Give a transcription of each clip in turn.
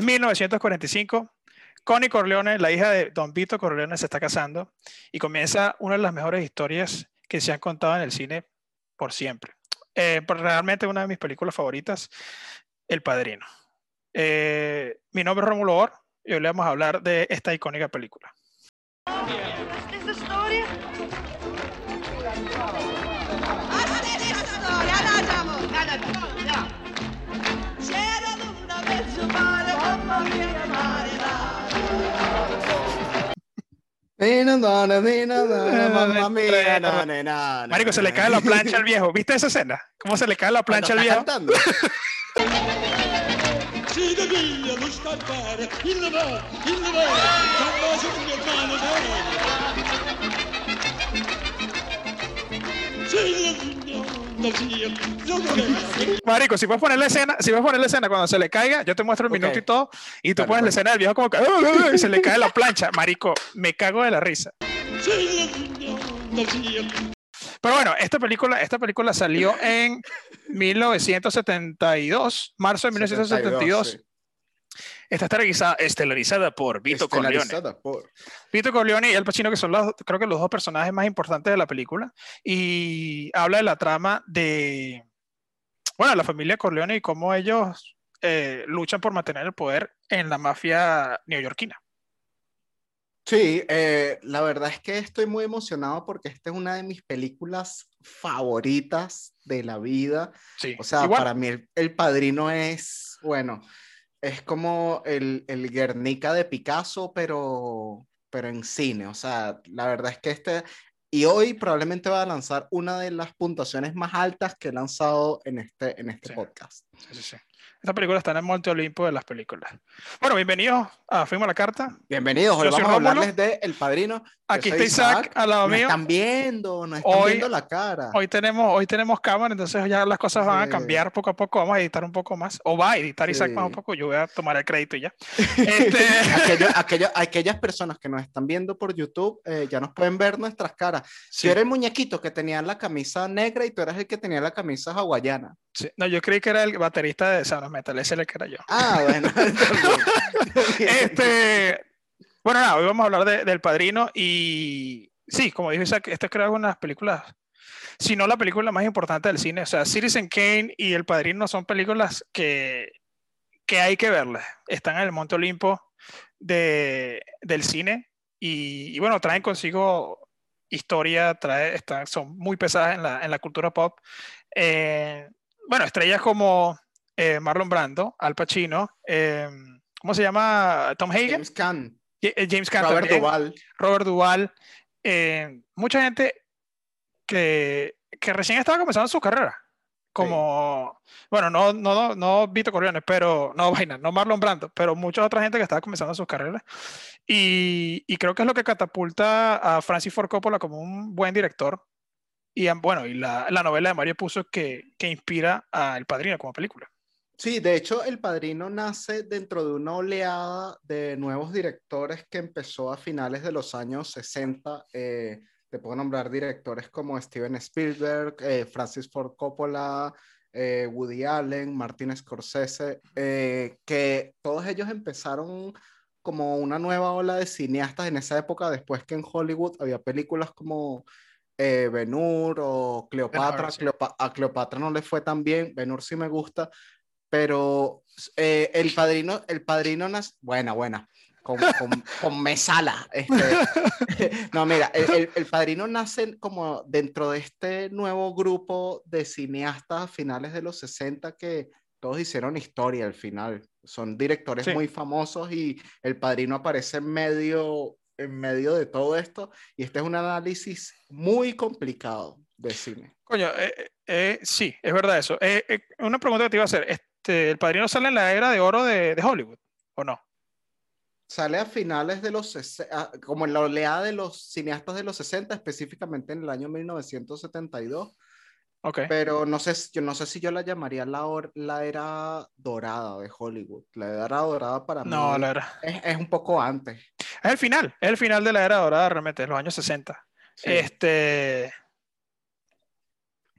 Es 1945. Connie Corleone, la hija de Don Vito Corleone, se está casando y comienza una de las mejores historias que se han contado en el cine por siempre. Eh, realmente una de mis películas favoritas, El Padrino. Eh, mi nombre es Romulo Or y hoy le vamos a hablar de esta icónica película. ¿Esta historia? Marico, se le cae la plancha al viejo. ¿Viste esa escena? ¿Cómo se le cae la plancha al viejo? Marico, si puedes poner la escena, si puedes poner la escena cuando se le caiga, yo te muestro el minuto y todo, y tú pones la escena del viejo como que se le cae la plancha. Marico, me cago de la risa. Pero bueno, esta película, esta película salió en 1972, marzo de 1972. Está estelarizada, por Vito Corleone. Por... Vito Corleone y Al Pacino, que son los, creo que los dos personajes más importantes de la película. Y habla de la trama de, bueno, la familia Corleone y cómo ellos eh, luchan por mantener el poder en la mafia neoyorquina. Sí, eh, la verdad es que estoy muy emocionado porque esta es una de mis películas favoritas de la vida. Sí, o sea, para mí el Padrino es, bueno, es como el, el Guernica de Picasso, pero, pero en cine. O sea, la verdad es que este, y hoy probablemente va a lanzar una de las puntuaciones más altas que he lanzado en este, en este podcast. Sí, sí, sí. Esta película está en el Monte Olimpo de las películas. Bueno, bienvenidos a Fuimos a la Carta. Bienvenidos, hoy vamos a hablarles de El Padrino. Aquí está Isaac, al lado mío. están viendo, nos están viendo la cara. Hoy tenemos, hoy tenemos cámara, entonces ya las cosas van a cambiar poco a poco. Vamos a editar un poco más. O va a editar Isaac más un poco. Yo voy a tomar el crédito ya. Este... aquellas personas que nos están viendo por YouTube eh, ya nos pueden ver nuestras caras. Si eres el muñequito que tenía la camisa negra y tú eras el que tenía la camisa hawaiana. No, yo creí que era el baterista de Sound Metal, ese es el que era yo. Ah, bueno. este, bueno, nada, hoy vamos a hablar de, del Padrino y sí, como dijo Isaac, esta es creo una de las películas, si no la película más importante del cine. O sea, Citizen Kane y El Padrino son películas que, que hay que verlas. Están en el Monte Olimpo de, del cine y, bueno, traen consigo historia, trae, están, son muy pesadas en la, en la cultura pop. Eh, bueno, estrellas como eh, Marlon Brando, Al Pacino, eh, ¿cómo se llama? Tom Hagen. James Caan. Eh, James Caan. Robert Duvall. Robert Duvall. mucha gente que, que, recién estaba comenzando su carrera. Como, bueno, no, no, no Vito Corleone, pero, no vaina, no Marlon Brando, pero mucha otra gente que estaba comenzando sus carreras. Y, y creo que es lo que catapulta a Francis Ford Coppola como un buen director y bueno, y la, la novela de Mario Puzo que, que inspira a El Padrino como película. Sí, de hecho, El Padrino nace dentro de una oleada de nuevos directores que empezó a finales de los años 60. Eh, te puedo nombrar directores como Steven Spielberg, eh, Francis Ford Coppola, eh, Woody Allen, Martin Scorsese, que todos ellos empezaron como una nueva ola de cineastas en esa época, después que en Hollywood había películas como eh, Benur o Cleopatra. a Cleopatra no le fue tan bien, Benur sí me gusta, pero eh, el padrino, el padrino, buena, buena, con, con, mesala. Este, no, mira, el, el, padrino nace como dentro de este nuevo grupo de cineastas a finales de los 60 que todos hicieron historia al final. Son directores muy famosos y el padrino aparece en medio en medio de todo esto y este es un análisis muy complicado de cine. Coño, eh, eh, eh sí, es verdad eso. Eh, una pregunta que te iba a hacer, este, ¿el padrino sale en la era de oro de, de Hollywood o no? Sale a finales de los, como en la oleada de los cineastas de los 60, específicamente en el año 1972 pero no sé, yo no sé si yo la llamaría la, la era dorada de Hollywood. La era dorada para mí no, la era. Es, es, un poco antes. Es el final, es el final de la era dorada realmente, los años 60. Este.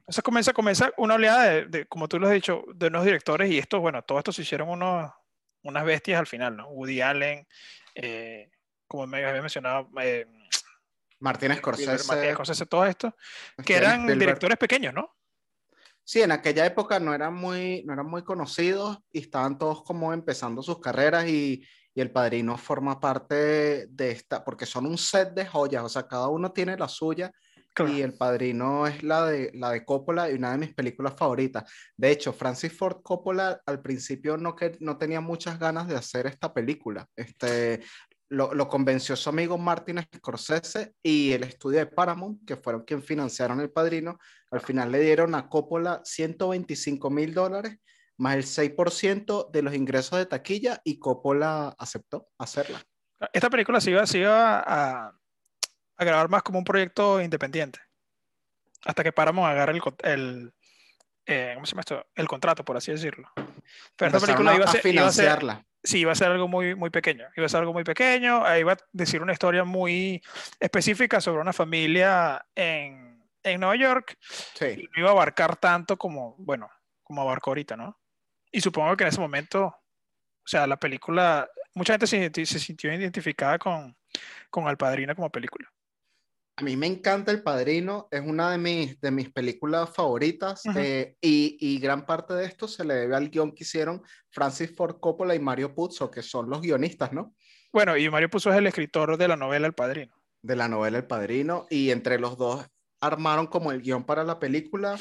Eso comienza, comienza una oleada de, como tú lo has dicho, de unos directores y esto, bueno, todo esto se hicieron unos, unas bestias al final, ¿no? Woody Allen, eh, como me había mencionado, eh, Martínez Scorsese. Martínez Scorsese, todo esto, que eran directores pequeños, ¿no? Sí, en aquella época no eran muy, no eran muy conocidos y estaban todos como empezando sus carreras y, y El Padrino forma parte de esta, porque son un set de joyas, o sea, cada uno tiene la suya y El Padrino es la de, la de Coppola y una de mis películas favoritas. De hecho, Francis Ford Coppola al principio no, que, no tenía muchas ganas de hacer esta película. Este, lo, lo, convenció su amigo Martin Scorsese y el estudio de Paramount, que fueron quienes financiaron El Padrino. Al final le dieron a Coppola 125 mil dólares más el 6% de los ingresos de taquilla y Coppola aceptó hacerla. Esta película se iba, se iba a, a grabar más como un proyecto independiente. Hasta que Paramount agarra el, el, eh, ¿cómo se llama esto? el contrato, por así decirlo. Pero esta película iba a, ser, financiarla. sí, iba a ser algo muy, muy pequeño. Iba a ser algo muy pequeño. Iba a decir una historia muy específica sobre una familia en, en Nueva York. Sí. no iba a abarcar tanto como, bueno, como abarcó ahorita, ¿no? Y supongo que en ese momento, o sea, la película, mucha gente se, se sintió identificada con, con Al Padrino como película. A mí me encanta El Padrino, es una de mis, de mis películas favoritas eh, y, y, gran parte de esto se le debe al guion que hicieron Francis Ford Coppola y Mario Puzo, que son los guionistas, ¿no? Bueno, y Mario Puzo es el escritor de la novela El Padrino. De la novela El Padrino, y entre los dos armaron como el guion para la película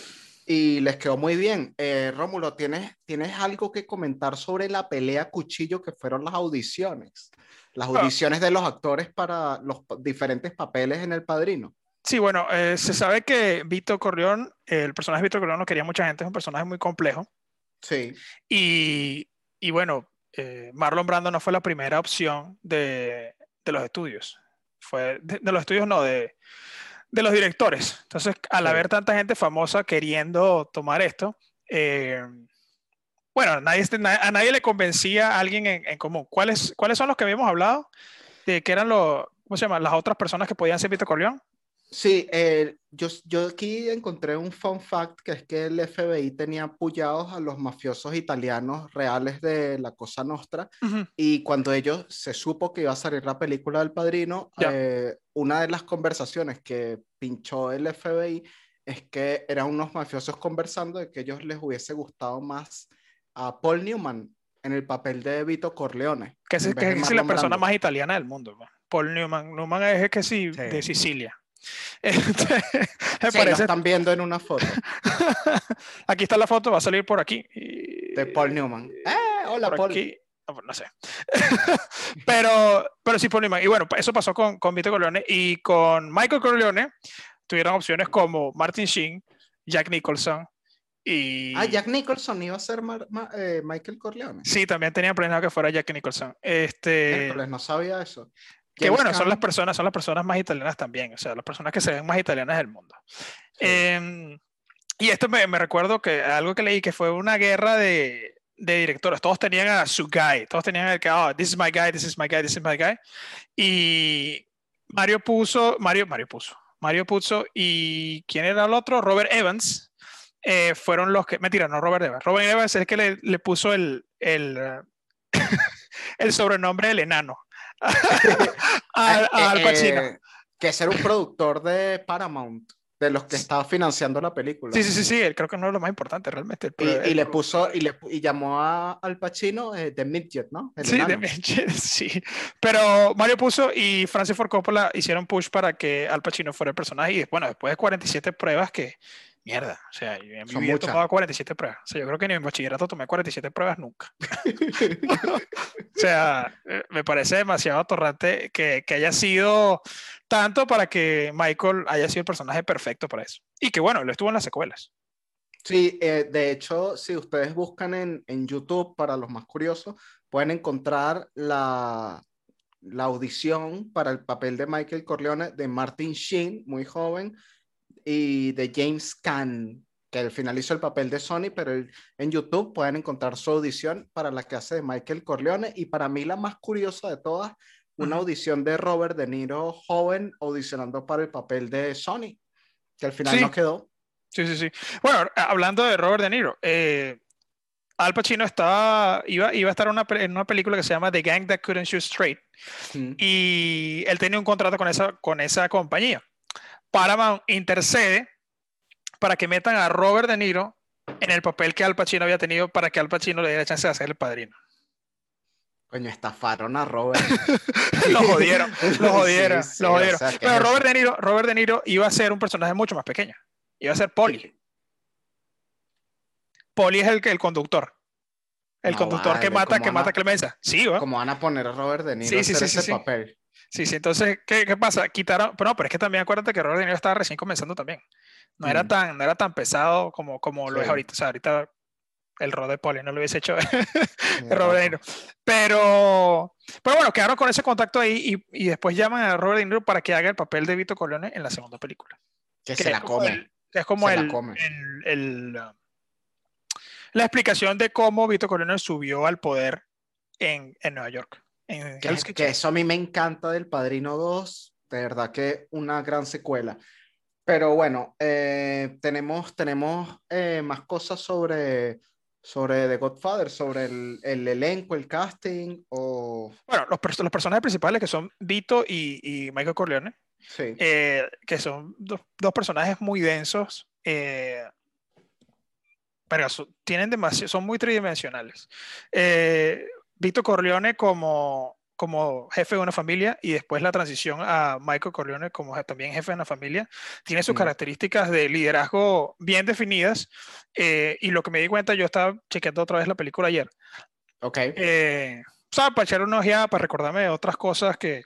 y les quedó muy bien. Eh, Rómulo, ¿tienes, ¿tienes algo que comentar sobre la pelea cuchillo que fueron las audiciones? las audiciones de los actores para los diferentes papeles en El Padrino. Sí, bueno, eh, se sabe que Vito Corleón, el personaje de Vito Corleón lo quería mucha gente, es un personaje muy complejo. Sí. Y, y bueno, eh, Marlon Brando no fue la primera opción de, de los estudios. Fue de, los estudios, no, de, de los directores. Entonces, al haber tanta gente famosa queriendo tomar esto, eh, bueno, nadie, a nadie le convencía a alguien en, común. ¿Cuáles, ¿Cuáles son los que habíamos hablado? De que eran los, ¿cómo se llama? Las otras personas que podían ser Vito Corleón. Sí, eh, yo, yo aquí encontré un fun fact que es que el FBI tenía apoyados a los mafiosos italianos reales de la Cosa Nostra y cuando ellos se supo que iba a salir la película del Padrino, eh, una de las conversaciones que pinchó el FBI es que eran unos mafiosos conversando de que ellos les hubiese gustado más a Paul Newman en el papel de Vito Corleone. Que es, que es la persona más italiana del mundo. Paul Newman. Newman es que sí, de Sicilia. Este, sí, parece... lo están viendo en una foto. aquí está la foto, va a salir por aquí. De Paul Newman. Eh, hola, Paul. Ah, pues, no sé. pero, pero sí, Paul Newman. Y bueno, eso pasó con, con Vito Corleone. Y con Michael Corleone tuvieron opciones como Martin Sheen, Jack Nicholson, y... Ah, Jack Nicholson iba a ser eh, Michael Corleone. Sí, también tenía planeado que fuera Jack Nicholson. Este... no sabía eso. Que bueno, son las personas, son las personas más italianas también, o sea, las personas que se ven más italianas del mundo. Em, y esto me, me, recuerdo que algo que leí que fue una guerra de, de directores. Todos tenían a su guy, todos tenían el que, oh, this is my guy, this is my guy, this is my guy. Y Mario puso, Mario, Mario puso, Mario puso, y ¿quién era el otro? Robert Evans eh, fueron los que, mentira, no Robert Evans, Robert Evans es el que le, le puso el, el, el, sobrenombre del enano al, al Pacino. Eh, que es un productor de Paramount de los que estaba financiando la película. Sí, sí, sí, sí, creo que no es lo más importante realmente. y, y le puso, y, le, y llamó a, al Pacino eh, The Midget, ¿no? sí, The Midget, sí. Pero Mario puso y Francis Ford Coppola hicieron push para que Al Pacino fuera el personaje y bueno, después de 47 pruebas que mierda. O sea, yo en mi vida he tomado 47 pruebas. O sea, yo creo que ni en bachillerato tomé 47 pruebas nunca. o sea, eh, me parece demasiado atorrante que, que, haya sido tanto para que Michael haya sido el personaje perfecto para eso. Y que bueno, lo estuvo en las secuelas. Sí, eh, de hecho, si ustedes buscan en, en, YouTube, para los más curiosos, pueden encontrar la, la audición para el papel de Michael Corleone de Martin Sheen, muy joven, y de James Caan, que al final hizo el papel de Sony, pero en YouTube pueden encontrar su audición para la que hace de Michael Corleone y para mí la más curiosa de todas, una audición de Robert De Niro joven audicionando para el papel de Sony, que al final no quedó. Sí, sí, sí. Bueno, hablando de Robert De Niro, eh, Al Pacino estaba, iba, iba a estar una, en una película que se llama The Gang That Couldn't Shoot Straight. Mm. Y él tenía un contrato con esa, con esa compañía. Paramount intercede para que metan a Robert De Niro en el papel que Al Pacino había tenido para que Al Pacino le diera chance de hacer el padrino. Coño, estafaron a Robert. lo jodieron, lo jodieron, Sí, sí, lo o jodieron. sea, Pero Robert de, Niro, Robert De Niro iba a ser un personaje mucho más pequeño. Iba a ser Polly. Polly es el, que- el conductor. El No conductor que mata, ¿cómo que mata a- Clemenza. Sí, ¿va? Como van a poner a Robert De Niro Sí, a hacer sí, sí, ese sí. papel? Sí, sí. Entonces, ¿qué, qué pasa? Quitaron. Pero no, pero es que también acuérdate que Robert De Niro estaba recién comenzando también. No era Mm. tan, no era tan pesado como, como lo es ahorita. O sea, ahorita el rol de Polly no lo hubiese hecho Robert De. Niro. Pero, pero bueno, quedaron con ese contacto ahí y, y después llaman a Robert De Niro para que haga el papel de Vito Corleone en la segunda película. Que que se la come. el- que es como Se la el, el- el, la explicación de cómo Vito Corleone subió al poder en, en Nueva York. En Que, que eso a mí me encanta del Padrino 2, de verdad que una gran secuela. Pero bueno, eh, tenemos, tenemos eh, más cosas sobre, sobre The Godfather, sobre el, el elenco, el casting, o... Bueno, los, los personajes principales que son Vito y, y Michael Corleone, Sí, eh, que son dos, dos personajes muy densos, eh, pero so- tienen demasiado, son muy tridimensionales. Vito Corleone como, como jefe de una familia y después la transición a Michael Corleone como también jefe de una familia, tiene sus Mm. características de liderazgo bien definidas eh, y lo que me di cuenta, yo estaba chequeando otra vez la película ayer, ok. eh, o sea, para echar una ojeada, para recordarme otras cosas que,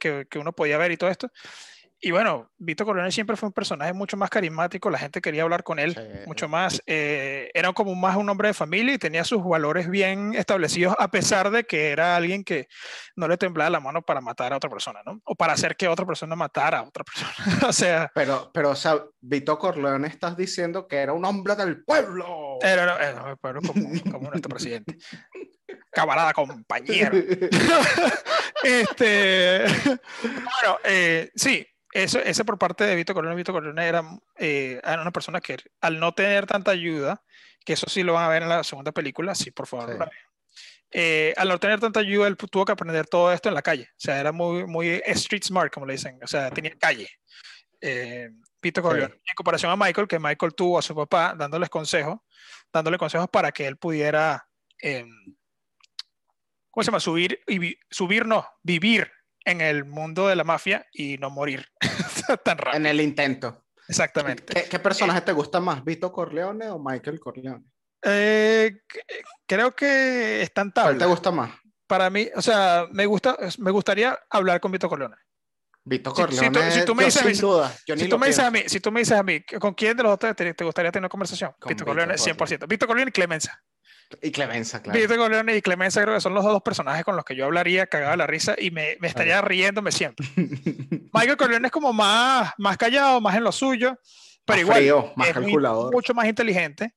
que, que uno podía ver y todo esto. Y bueno, Vito Corleone siempre fue un personaje mucho más carismático, la gente quería hablar con él Sí. mucho más. eh, era como más un hombre de familia y tenía sus valores bien establecidos, a pesar de que era alguien que no le temblaba la mano para matar a otra persona, ¿no? O para hacer que otra persona matara a otra persona. o sea, Pero, pero, o sea, Vito Corleone estás diciendo que era un hombre del pueblo. era, era- era como, como nuestro presidente. Camarada, compañero. este, bueno, eh, sí, eso, ese por parte de Vito Corleone. Vito Corleone era, eh, era una persona que al no tener tanta ayuda, que eso sí lo van a ver en la segunda película, sí, por favor. Sí. Eh, al no tener tanta ayuda, él tuvo que aprender todo esto en la calle. O sea, era muy, muy street smart, como le dicen. O sea, tenía calle. Eh, Vito Corleone. En comparación a Michael, que Michael tuvo a su papá dándoles consejos, dándole consejos para que él pudiera, eh, ¿cómo se llama? Subir, y subir no, vivir en el mundo de la mafia y no morir tan rápido. En el intento. Exactamente. ¿Qué, qué personaje te gusta más, Vito Corleone o Michael Corleone? Eh, creo que están ¿Cuál te tablas. gusta más? Para mí, o sea, me gusta, me gustaría hablar con Vito Corleone. Vito Si- si tú- Corleone, si tú me dices- sin duda. Si tú, me dices a mí, si tú me dices a mí, ¿con quién de los otros te, te gustaría tener una conversación? Con Vito Vito Corleone, Corleone. 100%. Vito Corleone y Clemenza. Y Clemenza, claro. Vito Corleone y Clemenza creo que son los dos personajes con los que yo hablaría cagado la risa y me, me estaría riéndome siempre. Michael Corleone es como más, más callado, más en lo suyo, pero Más igual frío, más es muy- calculador. mucho más inteligente.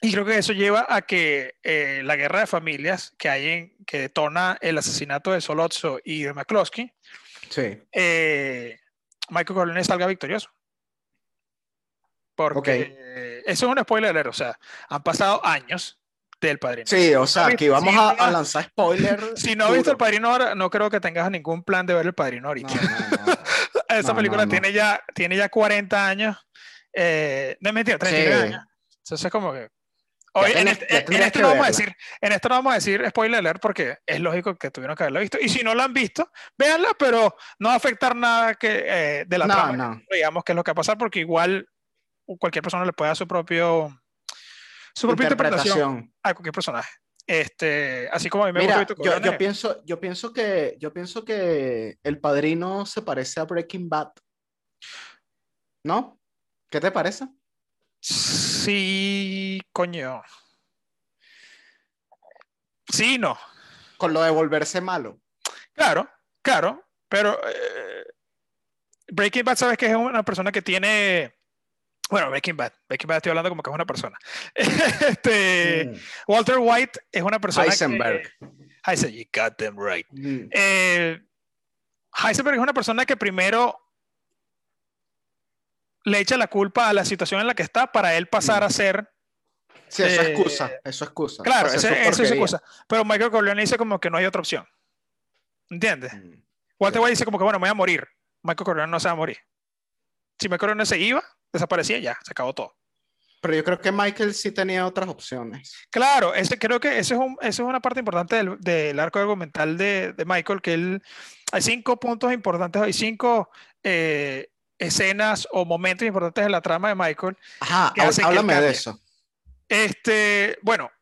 Y creo que eso lleva a que eh, la guerra de familias que hay en, que detona el asesinato de Solozzo y de McCloskey, Sí. eh, Michael Corleone salga victorioso. Porque eh, eso es un spoiler, o sea, han pasado años del padrino. Sí, o sea, aquí vamos a, a lanzar spoiler. Si no has visto el padrino ahora, no creo que tengas ningún plan de ver el padrino No, ahorita. no, no. Esa no, película no. Tiene, ya, tiene ya 40 años. Eh, no es mentira, 39 Sí. años. Entonces, como que. Oye, en, tenés- este- en esto no vamos a decir, en esto no vamos a decir spoiler alert porque es lógico que tuvieron que haberla visto. Y si no la han visto, véanla, pero no va a afectar nada que, eh, de la No, trama. no. Digamos que es lo que va a pasar porque igual cualquier persona le puede dar su propio su propia interpretación Interpretación. a cualquier personaje. Este, así como a mí me Mira, gusta yo, yo pienso, yo pienso que, yo pienso que El Padrino se parece a Breaking Bad. ¿No? ¿Qué te parece? Sí, coño. Sí, no. Con lo de volverse malo. Claro, claro, pero eh, Breaking Bad, sabes que es una persona que tiene. Bueno, Breaking Bad, Breaking Bad estoy hablando como que es una persona. Este, Mm. Walter White es una persona. que- Heisenberg. Heisenberg, you got them right. Mm. Eh, Heisenberg es una persona que primero le echa la culpa a la situación en la que está para él pasar Mm. a ser Sí, eso es excusa, eso es excusa. Claro, eso es excusa. Pero Michael Corleone dice como que no hay otra opción. ¿Entiendes? Mm, Walter White dice como que, bueno, me voy a morir. Michael Corleone no se va a morir. Si Michael Corleone se iba, desaparecía ya, se acabó todo. Pero yo creo que Michael sí tenía otras opciones. Claro, ese, creo que esa es, un, es una parte importante del, del arco argumental de, de, Michael, que él, hay cinco puntos importantes, hay cinco eh, escenas o momentos importantes en la trama de Michael. Ajá, háblame de eso. Este, bueno,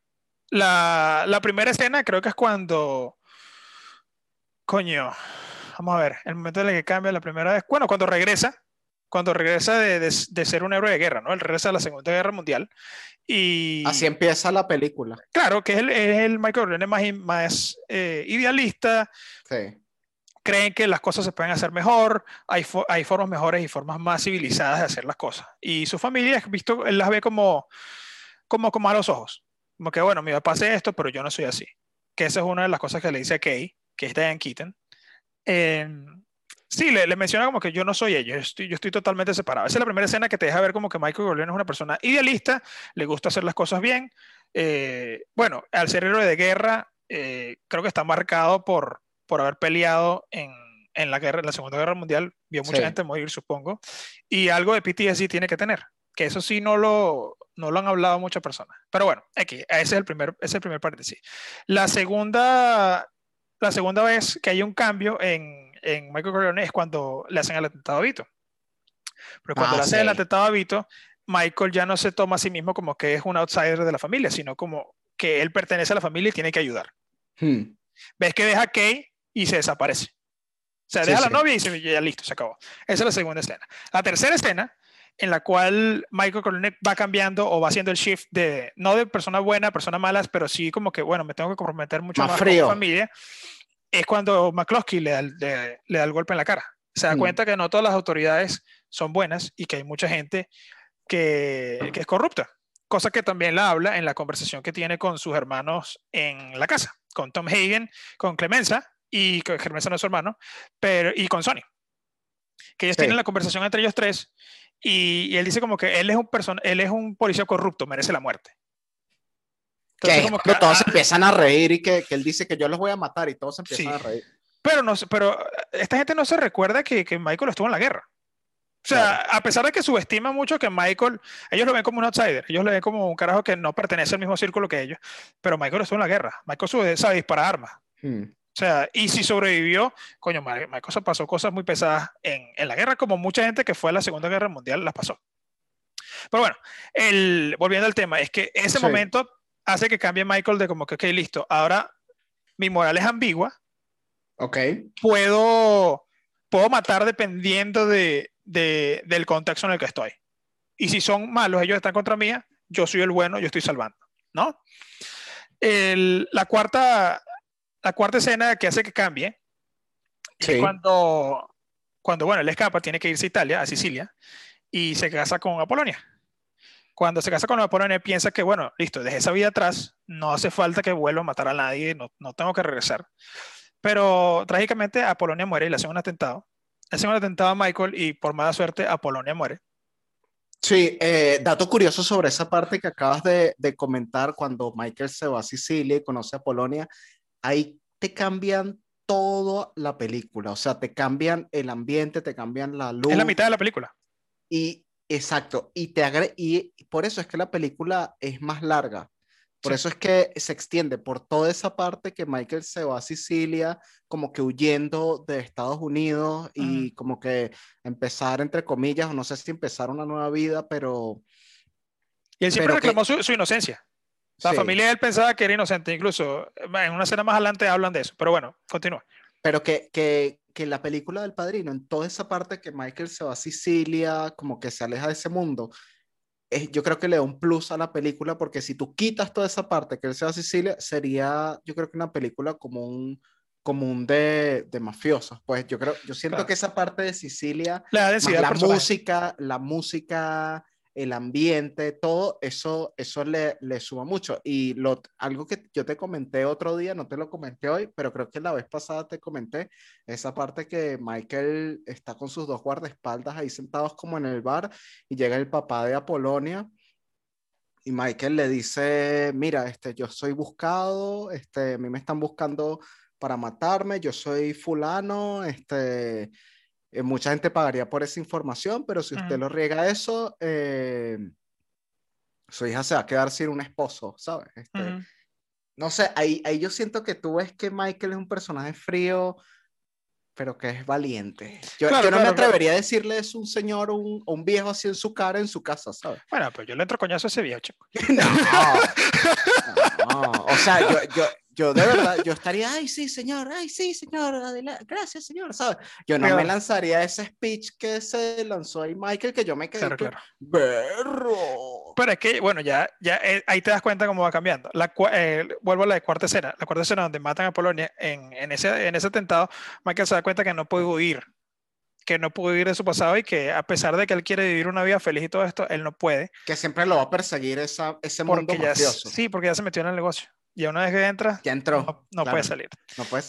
la, la, primera escena creo que es cuando, coño, vamos a ver, el momento en el que cambia la primera vez, bueno, cuando regresa, cuando regresa de, de, ser un héroe de guerra, ¿no? Él regresa a la Segunda Guerra Mundial y... Así empieza la película. Claro, que es el, es el Michael Corleone más, más eh, idealista. Sí. Creen que las cosas se pueden hacer mejor, hay, hay formas mejores y formas más civilizadas de hacer las cosas. Y su familia, visto, él las ve como, como, como a los ojos. Como que, bueno, mi papá hace esto, pero yo no soy así. Que esa es una de las cosas que le dice a Kay, que es Diane Keaton. Eh, Sí, le, menciona como que yo no soy ellos, yo estoy, yo estoy totalmente separado. Esa es la primera escena que te deja ver como que Michael Corleone es una persona idealista, le gusta hacer las cosas bien. Eh, bueno, al ser héroe de guerra, eh, creo que está marcado por, por haber peleado en, en la, guerra, en la Segunda Guerra Mundial, vio mucha gente morir, supongo, y algo de PTSD tiene que tener, que eso sí no lo, no lo han hablado muchas personas. Pero bueno, aquí, ese es el primer, ese es el primer paréntesis. La segunda, la segunda vez que hay un cambio en en Michael Corleone es cuando le hacen el atentado a Vito. Pero cuando ah, le hacen el atentado a Vito, Michael ya no se toma a sí mismo como que es un outsider de la familia, sino como que él pertenece a la familia y tiene que ayudar. Hmm. Ves que deja a Kay y se desaparece. O sea, deja a la novia y se, ya listo, se acabó. Esa es la segunda escena. La tercera escena, en la cual Michael Corleone va cambiando o va haciendo el shift de, no de persona buena a persona malas, pero sí como que, bueno, me tengo que comprometer mucho más, con mi familia es cuando McCloskey le da, le, da, el golpe en la cara. Se da mm. cuenta que no todas las autoridades son buenas y que hay mucha gente que, que, es corrupta. Cosa que también la habla en la conversación que tiene con sus hermanos en la casa, con Tom Hagen, con Clemenza, y Clemenza no es su hermano, pero, y con Sony. Que ellos tienen la conversación entre ellos tres y, él dice como que él es un, él es un policía corrupto, merece la muerte que, como que todos ah, empiezan a reír y que, que, él dice que yo los voy a matar y todos empiezan a reír. Pero, no, pero esta gente no se recuerda que, que Michael estuvo en la guerra. O sea, a pesar de que subestima mucho que Michael, ellos lo ven como un outsider, ellos lo ven como un carajo que no pertenece al mismo círculo que ellos, pero Michael estuvo en la guerra, Michael sabe disparar armas. Hmm. O sea, y si sobrevivió, coño, Michael se pasó cosas muy pesadas en, en, la guerra, como mucha gente que fue a la Segunda Guerra Mundial las pasó. Pero bueno, el, volviendo al tema, es que ese momento hace que cambie Michael de como que, ok, listo, ahora mi moral es ambigua. Ok. Puedo, puedo matar dependiendo de, de, del contexto en el que estoy. Y si son malos, ellos están contra mí, yo soy el bueno, yo estoy salvando, ¿no? El, la, cuarta, la cuarta escena que hace que cambie es cuando, cuando, bueno, él escapa, tiene que irse a Italia, a Sicilia, y se casa con Apolonia cuando se casa con Apolonia piensa que, bueno, listo, dejé esa vida atrás, no hace falta que vuelva a matar a nadie, no, no tengo que regresar. Pero trágicamente Apolonia muere y le hacen un atentado. Le hacen un atentado a Michael y por mala suerte Apolonia muere. Sí, eh, dato curioso sobre esa parte que acabas de, de, comentar cuando Michael se va a Sicilia y conoce a Polonia, ahí te cambian toda la película, o sea, te cambian el ambiente, te cambian la luz. Es la mitad de la película. Y Exacto, y, te agre y por eso es que la película es más larga. Por eso es que se extiende por toda esa parte que Michael se va a Sicilia, como que huyendo de Estados Unidos y como que empezar, entre comillas, o no sé si empezar una nueva vida, pero... Y él siempre reclamó su, inocencia. La familia de él pensaba que era inocente, incluso en una escena más adelante hablan de eso, pero bueno, continúa. Pero que, que, que la película del padrino, en toda esa parte que Michael se va a Sicilia, como que se aleja de ese mundo, es, yo creo que le da un plus a la película porque si tú quitas toda esa parte que él se va a Sicilia, sería yo creo que una película como un común de, de mafiosos. Pues yo creo, yo siento que esa parte de Sicilia, la, la música, la música el ambiente, todo eso, eso le, le suma mucho. Y lo, algo que yo te comenté otro día, no te lo comenté hoy, pero creo que la vez pasada te comenté, esa parte que Michael está con sus dos guardaespaldas ahí sentados como en el bar y llega el papá de Apolonia y Michael le dice, mira, este, yo soy buscado, este, a mí me están buscando para matarme, yo soy fulano, este, eh, mucha gente pagaría por esa información, pero si usted lo riega eso, eh, su hija se va a quedar sin un esposo, ¿sabes? Este, No sé, ahí, ahí yo siento que tú ves que Michael es un personaje frío, pero que es valiente. Yo, no me atrevería a decirle es un señor o un, un, viejo así en su cara, en su casa, ¿sabes? Bueno, pues yo le entro coñazo a ese viejo, chico. no, no, o sea, yo, yo, yo de verdad, yo estaría, ay, sí, señor, ay, sí, señor, adelante, gracias, señor, ¿sabes? Yo no me lanzaría ese speech que se lanzó ahí Michael, que yo me quedé, claro, berro. Pero es que, bueno, ya, ya eh, ahí te das cuenta cómo va cambiando. La, eh, vuelvo a la de cuarta escena, la cuarta escena donde matan a Polonia, en, en, ese, en ese atentado, Michael se da cuenta que no puede huir, que no puede vivir de su pasado y que a pesar de que él quiere vivir una vida feliz y todo esto, él no puede. Que siempre lo va a perseguir esa, ese mundo mafioso. Sí, porque ya se metió en el negocio. Y una vez que entra, ya entró. No, puede salir. No puede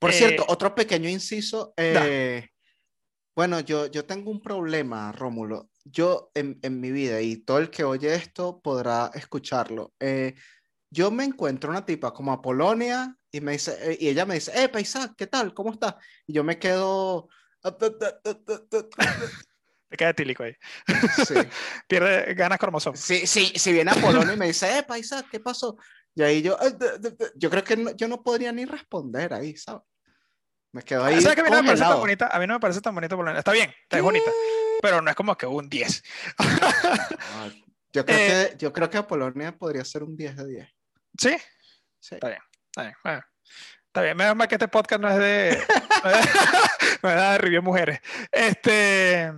Por eh, cierto, otro pequeño inciso. Eh, bueno, yo, yo tengo un problema, Rómulo. Yo en, en, mi vida, y todo el que oye esto podrá escucharlo. Eh, yo me encuentro una tipa como a Polonia y, me dice, y ella me dice, eh, paisa, ¿qué tal? ¿Cómo estás? Y yo me quedo... Te queda tílico ahí. Sí. Pierde ganas cromosoma. Sí, sí, si viene a Polonia y me dice, eh, paisa, ¿qué pasó? Y ahí yo, yo creo que yo no podría ni responder ahí, ¿sabes? Me quedo ahí. ¿Sabes que a mí no me parece tan bonita? A mí no me parece tan bonito Polonia. Está bien, está bonita, pero no es como que un 10. yo, creo que, eh, yo creo que Polonia podría ser un 10 de 10. ¿Sí? Sí. Está bien, está bien. Bueno, está bien. Menos mal que este podcast no es de. no es de review mujeres. Este.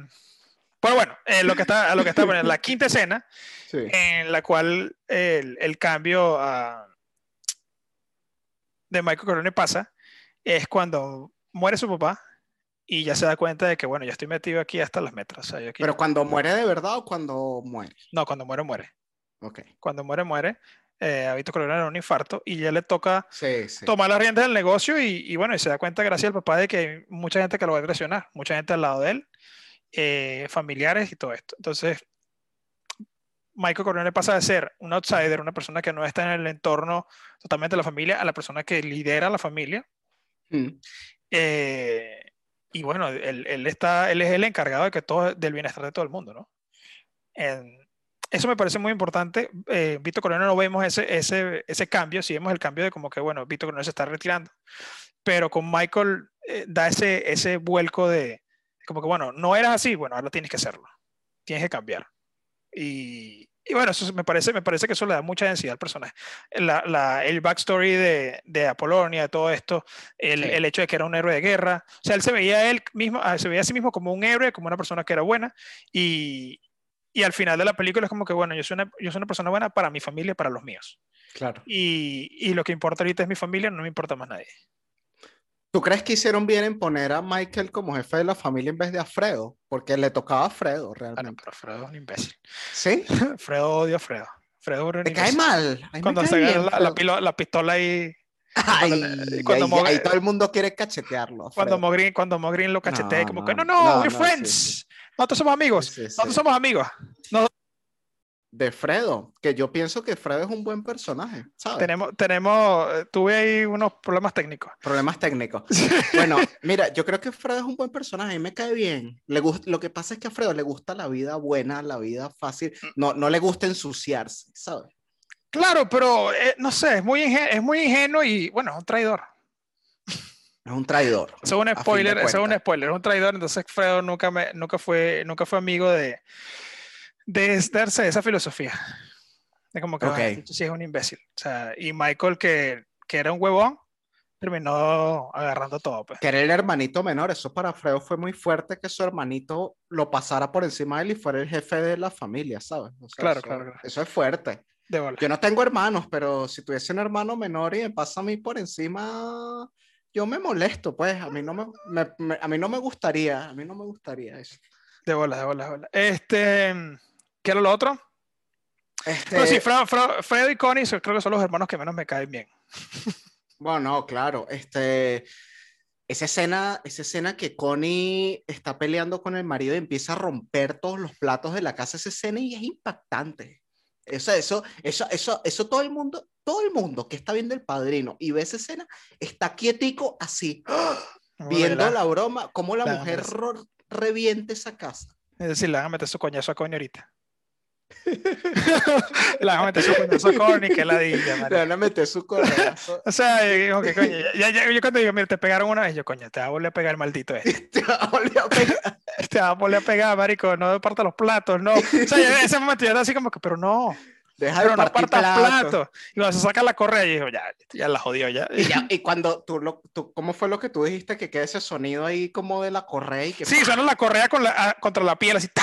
Pero bueno, eh, lo que está, lo que está poniendo, la quinta escena en la cual el, el cambio de Michael Corleone pasa es cuando muere su papá y ya se da cuenta de que, bueno, ya estoy metido aquí hasta las metras. ¿Pero cuando muere de verdad o cuando muere? No, cuando muere, muere. Ok. Cuando muere, muere. Eh, a Vito Corleone era un infarto y ya le toca tomar las riendas del negocio y, y, bueno, y se da cuenta gracias al papá de que hay mucha gente que lo va a presionar, mucha gente al lado de él, eh, familiares y todo esto. Entonces, Michael Corleone pasa de ser un outsider, una persona que no está en el entorno totalmente de la familia, a la persona que lidera la familia. Mm. Eh, y bueno, él, él, está, él es el encargado de que todo, del bienestar de todo el mundo, ¿no? eso me parece muy importante. Eh, Vito Corleone no vemos ese, ese, ese cambio, sí vemos el cambio de como que, bueno, Vito Corleone se está retirando, pero con Michael eh, da ese, ese vuelco de, como que, bueno, no eras así, bueno, ahora tienes que hacerlo, tienes que cambiar. Y, y bueno, eso me parece, me parece que eso le da mucha densidad al personaje. La, la, el backstory de, de, Apolonia, de todo esto, el, el, hecho de que era un héroe de guerra. O sea, él se veía él mismo, ah, se veía a sí mismo como un héroe, como una persona que era buena. Y, y al final de la película es como que, bueno, yo soy una, yo soy una persona buena para mi familia, para los míos. Claro. Y, y lo que importa ahorita es mi familia, no me importa más nadie. ¿Tú crees que hicieron bien en poner a Michael como jefe de la familia en vez de a Fredo? Porque le tocaba a Fredo, realmente. pero Fredo es un imbécil. ¿Sí? Fredo odia a Fredo. Fredo ¿Te cae mal? Cuando se agarra la, la, pistola y... Ay, cuando, ahí, todo el mundo quiere cachetearlo. Cuando Mogrin, cuando Mogrin lo cachetea, como que no, no, we're friends. Nosotros somos amigos. Nosotros somos amigos. De Fredo, que yo pienso que Fredo es un buen personaje, ¿sabes? Tenemos, tenemos, eh, tuve ahí unos problemas técnicos. Problemas técnicos. bueno, mira, yo creo que Fredo es un buen personaje, me cae bien. Le gusta, lo que pasa es que a Fredo le gusta la vida buena, la vida fácil, mm. no, no le gusta ensuciarse, ¿sabes? Claro, pero eh, no sé, es muy, es muy ingenuo y bueno, es un traidor. Es un traidor. Eso es un spoiler, eso es un spoiler, es un traidor, entonces Fredo nunca, me, nunca, fue, nunca fue amigo de de darse esa filosofía. De como que okay. sí es un imbécil. O sea, y Michael, que, que era un huevón, terminó agarrando todo. Pues. Que era el hermanito menor. Eso para Fredo fue muy fuerte que su hermanito lo pasara por encima de él y fuera el jefe de la familia, ¿sabes? claro, eso, claro, Eso es fuerte. yo no tengo hermanos, pero si tuviese un hermano menor y me pasa a mí por encima, yo me molesto, pues. A mí no me, me, a mí no me gustaría, a mí no me gustaría eso. De bola, de bola, de bola. Este. ¿Qué era lo otro? Este... Pero sí, Fred, y Connie creo que son los hermanos que menos me caen bien. Bueno, claro. Este, esa escena, esa escena que Connie está peleando con el marido y empieza a romper todos los platos de la casa, esa escena y es impactante. Eso, eso, eso, eso, eso todo el mundo, todo el mundo que está viendo el padrino y ve esa escena, está quietico así, viendo la broma, cómo la, mujer reviente esa casa. Es decir, le van a meter su coñazo a coño ahorita. Le van a meter su coñazo a coño y que la diga, Le van a meter su coñazo. o sea, yo, que coño, ya, ya, yo cuando digo, mira, te pegaron una vez, yo, coño, te va a volver a pegar el maldito este. te va a volver a pegar. te va a volver a pegar, marico, no parta los platos, no. O sea, en ese momento ya era así como que, pero no. Deja pero de no partas platos. Y cuando se saca la correa, y dijo, ya, ya la jodió ya. Y, ya, y cuando tú, lo, tú, ¿cómo fue lo que tú dijiste? Que queda ese sonido ahí como de la correa y que... Sí, suena la correa con la, contra la piel, así, ¡ta!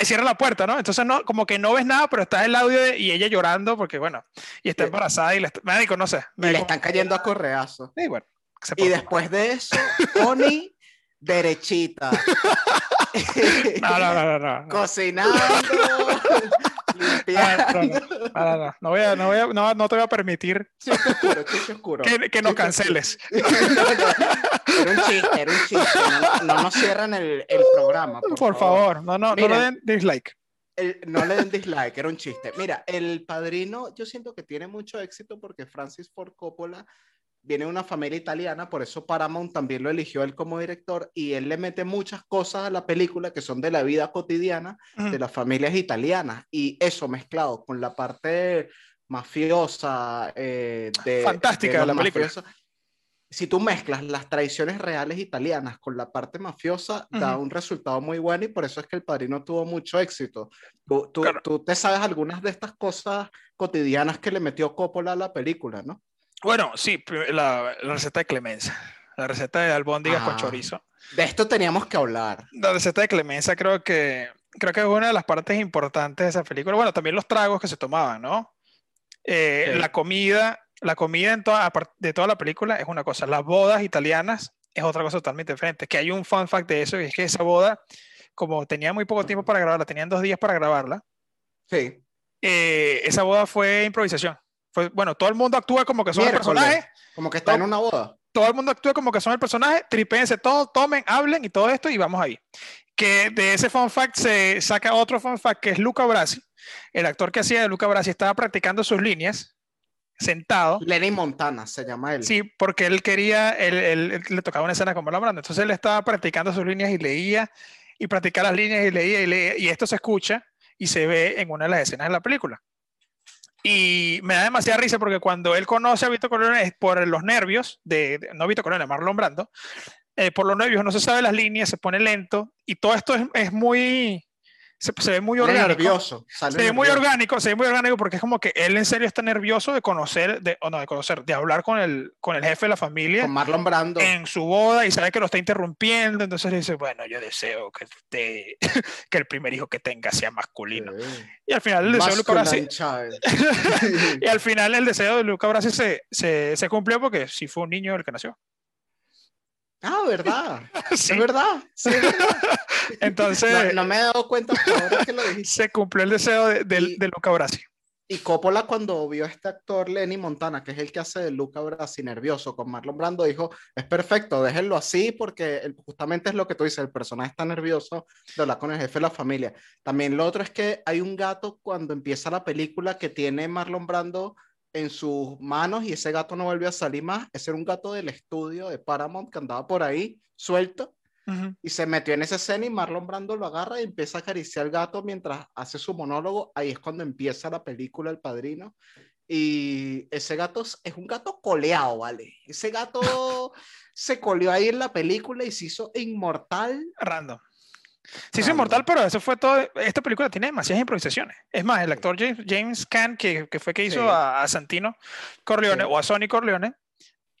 Cierra la puerta, ¿no? Entonces, no, como que no ves nada, pero está el audio y ella llorando porque, bueno, y está embarazada y le está, médico, no sé. y le están cayendo a correazo. Sí, bueno. Y después de eso, Connie, derechita. no, no, no, no, no. Cocinando. No, no, voy a, no, voy a, no, no, te voy a permitir que, que nos canceles. era un chiste, era un chiste. No, nos cierran el, el programa. Por, favor. no, no, no le den dislike. no le den dislike, era un chiste. Mira, El Padrino yo siento que tiene mucho éxito porque Francis Ford Coppola viene de una familia italiana, por eso Paramount también lo eligió él como director y él le mete muchas cosas a la película que son de la vida cotidiana de las familias italianas y eso mezclado con la parte mafiosa eh, de fantástica de, la, película. si tú mezclas las tradiciones reales italianas con la parte mafiosa, da un resultado muy bueno y por eso es que El Padrino tuvo mucho éxito. Tú, tú, tú te sabes algunas de estas cosas cotidianas que le metió Coppola a la película, ¿no? Bueno, sí, la, receta de clemencia, la receta de albóndigas con chorizo. De esto teníamos que hablar. La receta de clemencia creo que, creo que es una de las partes importantes de esa película. Bueno, también los tragos que se tomaban, ¿no? Eh, la comida, la comida en toda, de toda la película es una cosa. Las bodas italianas es otra cosa totalmente diferente. Que hay un fun fact de eso y es que esa boda, como tenía muy poco tiempo para grabarla, tenían dos días para grabarla. Sí. Eh, esa boda fue improvisación bueno, todo el mundo actúa como que son el personaje. Como que está en una boda. Todo el mundo actúa como que son el personaje, tripense todo, tomen, hablen y todo esto y vamos ahí. Que de ese fun fact se saca otro fun fact que es Luca Brasi. El actor que hacía de Luca Brasi estaba practicando sus líneas sentado. Lenny Montana se llama él. Sí, porque él quería, él, le tocaba una escena como la Brando. Entonces él estaba practicando sus líneas y leía y practicaba las líneas y leía y leía. Y esto se escucha y se ve en una de las escenas de la película. Y me da demasiada risa porque cuando él conoce a Vito Corleone por los nervios, de, no Vito Corleone, Marlon Brando, eh, por los nervios no se sabe las líneas, se pone lento y todo esto es, es muy, se, ve muy orgánico. Nervioso, se ve muy orgánico, se ve muy orgánico porque es como que él en serio está nervioso de conocer, de, o no, de conocer, de hablar con el, con el jefe de la familia. Con Marlon Brando. En su boda y sabe que lo está interrumpiendo, entonces le dice, bueno, yo deseo que, te, que el primer hijo que tenga sea masculino. Y al final el deseo de Luca Brasi... y al final el deseo de Luca Brasi se, se, se cumplió porque sí fue un niño el que nació. Ah, ¿verdad? Sí. Es verdad. Sí, Entonces. No, me he dado cuenta ahora que lo dijiste. Se cumplió el deseo de, de, Luca Brasi. Y Coppola, cuando vio a este actor Lenny Montana, que es el que hace de Luca Brasi nervioso con Marlon Brando, dijo: Es perfecto, déjenlo así, porque justamente es lo que tú dices, el personaje está nervioso de hablar con el jefe de la familia. También lo otro es que hay un gato cuando empieza la película que tiene Marlon Brando en sus manos y ese gato no volvió a salir más. Ese era un gato del estudio de Paramount que andaba por ahí suelto y se metió en esa escena y Marlon Brando lo agarra y empieza a acariciar al gato mientras hace su monólogo. Ahí es cuando empieza la película El Padrino. Y ese gato es un gato coleado, ¿vale? Ese gato se coleó ahí en la película y se hizo inmortal. Random. Sí, es inmortal, pero eso fue todo. Esta película tiene demasiadas improvisaciones. Es más, el actor James, James Caan, que, que fue que hizo a, Santino Corleone o a Sonny Corleone,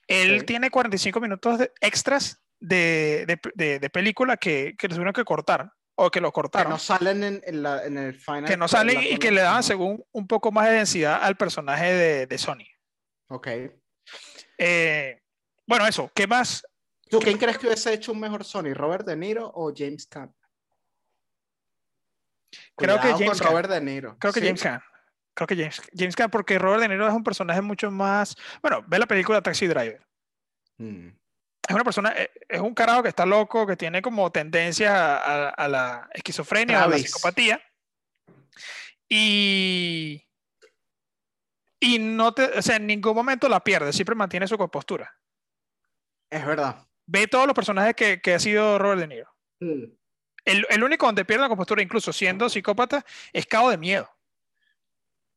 él tiene 45 minutos de extras de, de, de, película que, que tuvieron que cortar o que lo cortaron. Que no salen en, en, la, en el final. Que no salen y que le daban según un poco más de densidad al personaje de, de Sony. Ok. Eh, bueno, eso. ¿Qué más? ¿Tú quién crees que hubiese hecho un mejor Sony, Robert De Niro o James Caan? Creo que James con Robert De Niro. Creo que James Caan. Creo que James, James Caan, porque Robert De Niro es un personaje mucho más. Bueno, ve la película Taxi Driver. Mm. Es una persona, eh, es un carajo que está loco, que tiene como tendencia a, la esquizofrenia, a la psicopatía. Y, y no te, o sea, en ningún momento la pierde, siempre mantiene su compostura. Es verdad. Ve todos los personajes que, que ha sido Robert De Niro. Mm. El, el único donde pierde la compostura, incluso siendo psicópata, es Cabo de Miedo.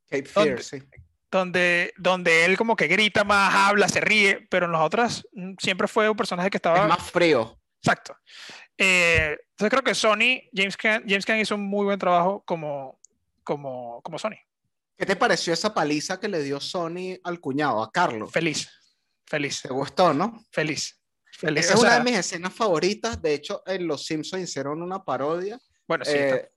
Cape. Fear, sí. donde, donde él como que grita más, habla, se ríe, pero en los otros mm, siempre fue un personaje que estaba... Es más frío. Exacto. Eh, entonces creo que Sony, James Caan, James hizo un muy buen trabajo como, como, como Sony. ¿Qué te pareció esa paliza que le dio Sony al cuñado, a Carlos? Feliz, feliz, ¿Te gustó, no? feliz. Feliz. Esa es una de mis escenas favoritas. De hecho, en Los Simpsons hicieron una parodia. Bueno, sí, Eh,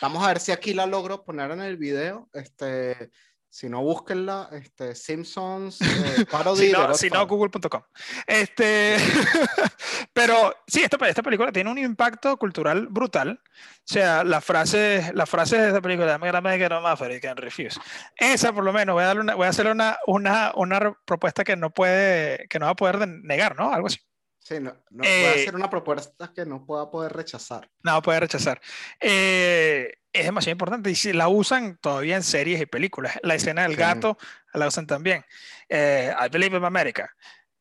vamos a ver si aquí la logro poner en el video. Este, si no, búsquenla. Este, Simpsons eh, parody. si no, si no, Godfather. google.com. Este, pero sí, esta, esta película tiene un impacto cultural brutal. O sea, la frase, la frase de esta película, "I'm gonna make it an offer you can refuse". Esa, por lo menos, voy a, darle una, voy a hacerle una, una, una propuesta que no puede, que no va a poder de- negar, ¿no? Algo así. Sí, no, no, Eh, hacer una propuesta que no pueda poder rechazar. No poder rechazar. Eh, es demasiado importante y si la usan todavía en series y películas. La escena del Sí. gato la usan también. Eh, I Believe in America.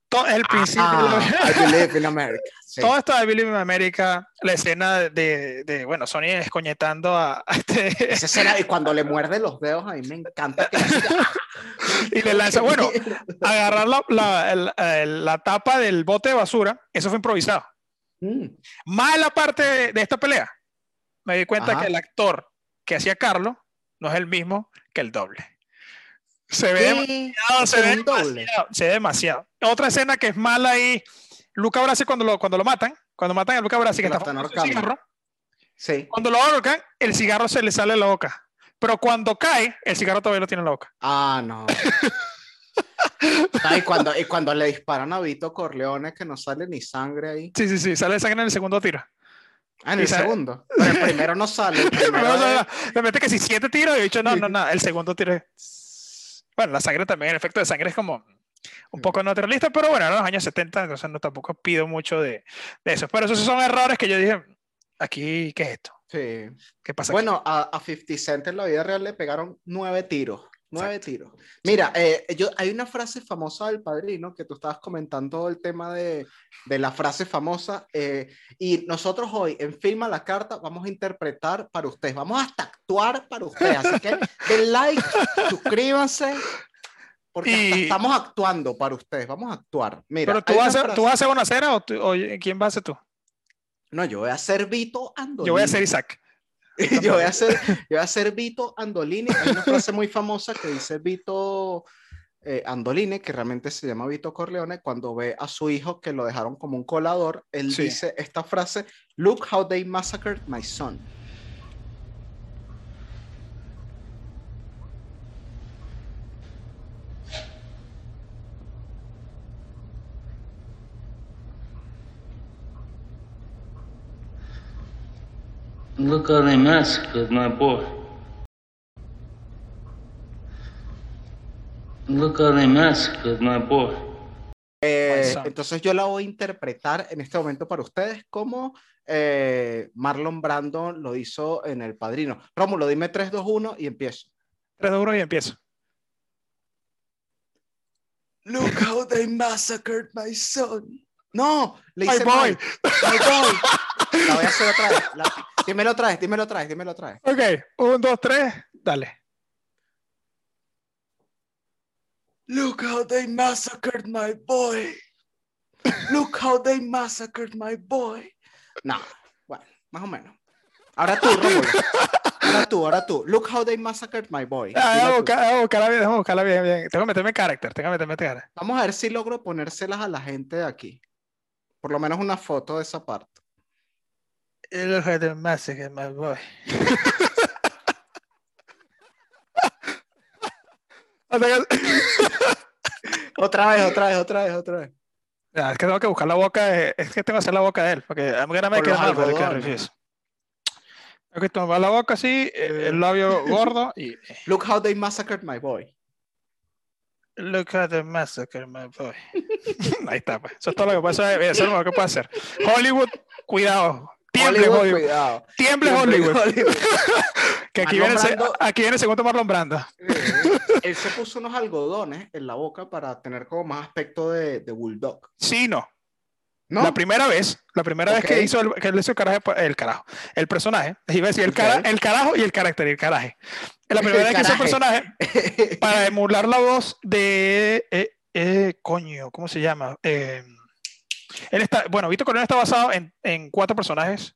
Todo el principio. Ah, I believe in America. Sí. Todo esto de Billy in America, la escena de, de, bueno, Sony escoñetando a, a este, Esa escena, y cuando le muerde los dedos, a mí me encanta que y le lanza, bueno, agarrar la, la, el- la tapa del bote de basura, eso fue improvisado. Mm, Más la parte de, de esta pelea, me di cuenta Ajá. que el actor que hacía Carlos no es el mismo que el doble. Se ve ¿Qué? demasiado, se ¿Es ve demasiado, se ve demasiado. Otra escena que es mala ahí, Luca Brasi cuando lo, cuando lo matan, cuando matan a Luca Brasi que Que está fumando cigarro, Sí. Cuando lo ahorcan, el cigarro se le sale de la boca. Pero cuando cae, el cigarro todavía lo tiene en la boca. Ah, no. Y, cuando, y cuando le disparan a Vito Corleone, que no sale ni sangre ahí. Sí, sí, sí, sale sangre en el segundo tiro. Ah, en Y el same- segundo. Pero el primero no sale. el primero sale- le mete que si siete tiros y he dicho, no, no, no, el segundo tiro es... Bueno, la sangre también, el efecto de sangre es como un poco naturalista, pero bueno, en los años 70, entonces no tampoco pido mucho de, de eso. Pero esos son errores que yo dije, aquí, ¿qué es esto? Sí. ¿Qué pasa? Bueno, a, a 50 Cent en la vida real le pegaron nueve tiros. Nueve tiros. Mira, eh, yo, hay una frase famosa del padrino que tú estabas comentando el tema de, de la frase famosa. eh, y nosotros hoy en Filma la Carta vamos a interpretar para ustedes. Vamos hasta actuar para ustedes. Así que den like, suscríbanse. Porque Y- estamos actuando para ustedes. Vamos a actuar. Mira, pero tú vas, a hacer, frase- ¿tú vas a hacer una cena o, tú- o quién va a ser tú? No, yo voy a ser Vito Andolini. Yo voy a ser Isaac. yo voy a ser, yo voy a ser Vito Andolini. Hay una frase muy famosa que dice Vito eh, Andolini, que realmente se llama Vito Corleone, cuando ve a su hijo que lo dejaron como un colador, él Sí. dice esta frase, Look how they massacred my son. Look how they massacred my boy. Look how they massacred my boy. Eh, son. entonces yo la voy a interpretar en este momento para ustedes como eh, Marlon Brando lo hizo en El Padrino. Rómulo, dime 3, 2, 1 y empiezo. 3, 2, 1 y empiezo. Look how they massacred my son. No, le My hice boy. mal. My boy. La voy a hacer otra vez. La- dímelo otra vez, dímelo otra vez, dímelo otra vez. Ok, 1, 2, 3, dale. Look how they massacred my boy. Look how they massacred my boy. No, bueno, más o menos. Ahora tú, Rómulo. Ahora tú, ahora tú. Look how they massacred my boy. Ah, Déjame buscarla bien, déjame buscarla bien, bien. Tengo que meterme carácter, tengo que meterme carácter. Vamos a ver si logro ponérselas a la gente de aquí. Por lo menos una foto de esa parte. Look at the massacre, my boy. Otra vez, otra vez, otra vez, otra vez. Ya, es que tengo que buscar la boca, de- es que tengo que hacer la boca de él, porque I'm gonna make Por it refuse. Tengo que tomar la boca así, el, el labio gordo y Look how they massacred my boy. Look at the massacre, my boy. Ahí está, pues. Eso es todo lo que puede hacer, eso es lo que puede hacer. Hollywood, cuidado. Tiemble Hollywood, Hollywood. cuidado. Tiemble Tiemble Hollywood. Que aquí Marlon viene, Brando- aquí viene el segundo Marlon Brando. Eh, él se puso unos algodones en la boca para tener como más aspecto de, de bulldog. Sí, no. ¿No? La primera vez, la primera vez que hizo el, que hizo el carajo, el carajo, el personaje, iba a decir el, cara- el carajo y el carácter, el caraje. La primera El vez que hizo el personaje para emular la voz de, eh, eh, coño, ¿cómo se llama? Eh, él está, bueno, Vito Corleone está basado en, en cuatro personajes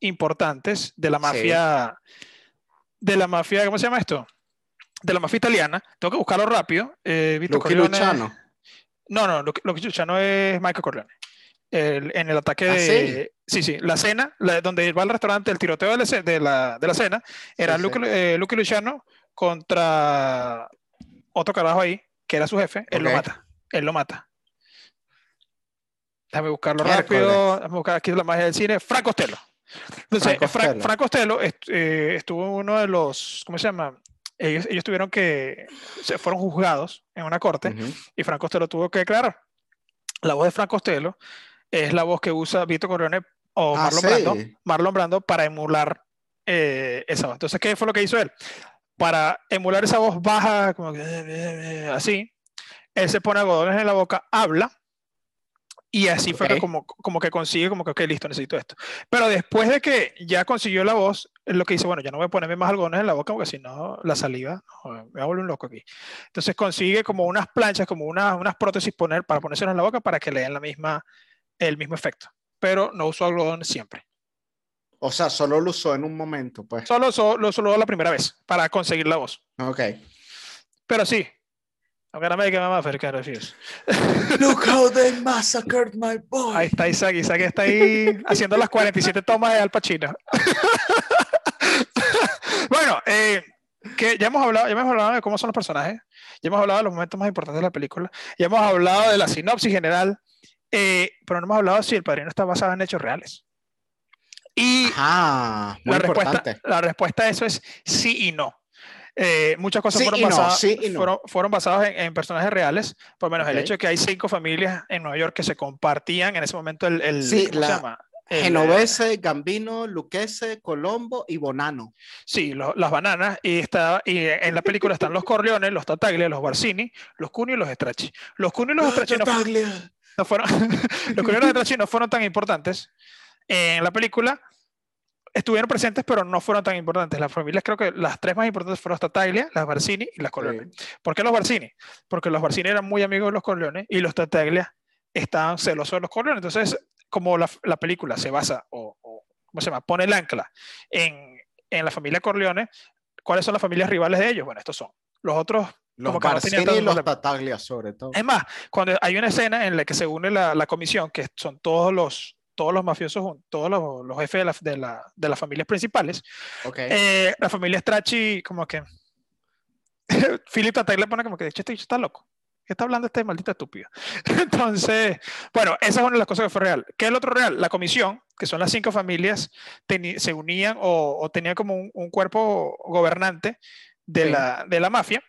importantes de la Sí. mafia, de la mafia, ¿cómo se llama esto? De la mafia italiana. Tengo que buscarlo rápido. Vito Lucky Corleone- Luciano. no, no, lo que, lo que Luciano es Michael Corleone. El- en el ataque ¿Ah, de. Sí, sí, la cena, la- donde va al restaurante, el tiroteo de la, de la, de la cena, era Sí, Luke, sí. eh, Luke Luciano contra otro carajo ahí, que era su jefe. Él lo Ok. mata. Él lo mata. Déjame buscarlo rápido. Déjame buscar aquí la magia del cine. Frank Costello. Entonces, Frank Frank, Costello. Frank Costello est- eh, estuvo en uno de los. ¿Cómo se llama? Ellos, ellos tuvieron que. Se fueron juzgados en una corte Ujú. y Frank Costello tuvo que declarar. La voz de Frank Costello es la voz que usa Vito Corleone o Ah, Marlon, sí. Brando, Marlon Brando para emular eh, esa voz. Entonces, ¿qué fue lo que hizo él? Para emular esa voz baja, como que, así, él se pone algodones en la boca, habla, y así fue que como, como que consigue, como que, ok, listo, necesito esto. Pero después de que ya consiguió la voz, es lo que dice, bueno, ya no voy a ponerme más algodones en la boca, porque si no, la saliva, me voy a volver un loco aquí. Entonces consigue como unas planchas, como unas, unas prótesis poner, para ponérselas en la boca para que le den la misma, el mismo efecto. Pero no usó algodón siempre. O sea, solo lo usó en un momento, pues. Solo, solo, solo la primera vez para conseguir la voz. Ok. Pero sí. I'm gonna make a mother, can't refuse. Look how they massacred my boy. Ahí está Isaac. Isaac está ahí haciendo las 47 tomas de Al Pacino. bueno, eh, que ya hemos hablado, ya hemos hablado de cómo son los personajes, ya hemos hablado de los momentos más importantes de la película, ya hemos hablado de la sinopsis general, eh, pero no hemos hablado si el padrino está basado en hechos reales. Y Ajá, muy la respuesta, la respuesta a eso es sí y no. Eh, muchas cosas Sí fueron, y no, basadas, sí no. fueron, fueron basadas en, en personajes reales, por menos el Ok. hecho de que hay cinco familias en Nueva York que se compartían en ese momento el, el Sí, ¿cómo la- se llama? El, Genovese, Gambino, Luquese, Colombo y Bonano. Sí, lo- las bananas. Y, está, y en la película están los Corleones, los Tataglia, los Barsini, los Cunio y los Stracci. Los Cunio y los Stracci no, no fueron, los y los Stracci no fueron tan importantes en la película. Estuvieron presentes, pero no fueron tan importantes. Las familias, creo que las tres más importantes fueron los Tataglia, las Barsini y las Corleone. ¿Por qué los Barsini? Porque los Barsini eran muy amigos de los Corleones y los Tataglia estaban celosos de los Corleones. Entonces, como la, la película se basa, o, o, ¿cómo se llama? Pone el ancla en, en la familia Corleone, ¿cuáles son las familias rivales de ellos? Bueno, estos son. Los otros, Los como Barcini y los. Tataglia, sobre todo. Es más, cuando hay una escena en la que se une la, la comisión, que son todos los, todos los mafiosos, todos los, los jefes de, la, de, la, de las familias principales, Ok. eh, la familia Stracci, como que. Philip Tatay le pone como que, de hecho, este está loco. ¿Qué está hablando este maldito estúpido? Entonces, bueno, esa es una de las cosas que fue real. ¿Qué es el otro real? La comisión, que son las cinco familias, se unían o, o tenían como un, un cuerpo gobernante de, Sí. la, de la mafia.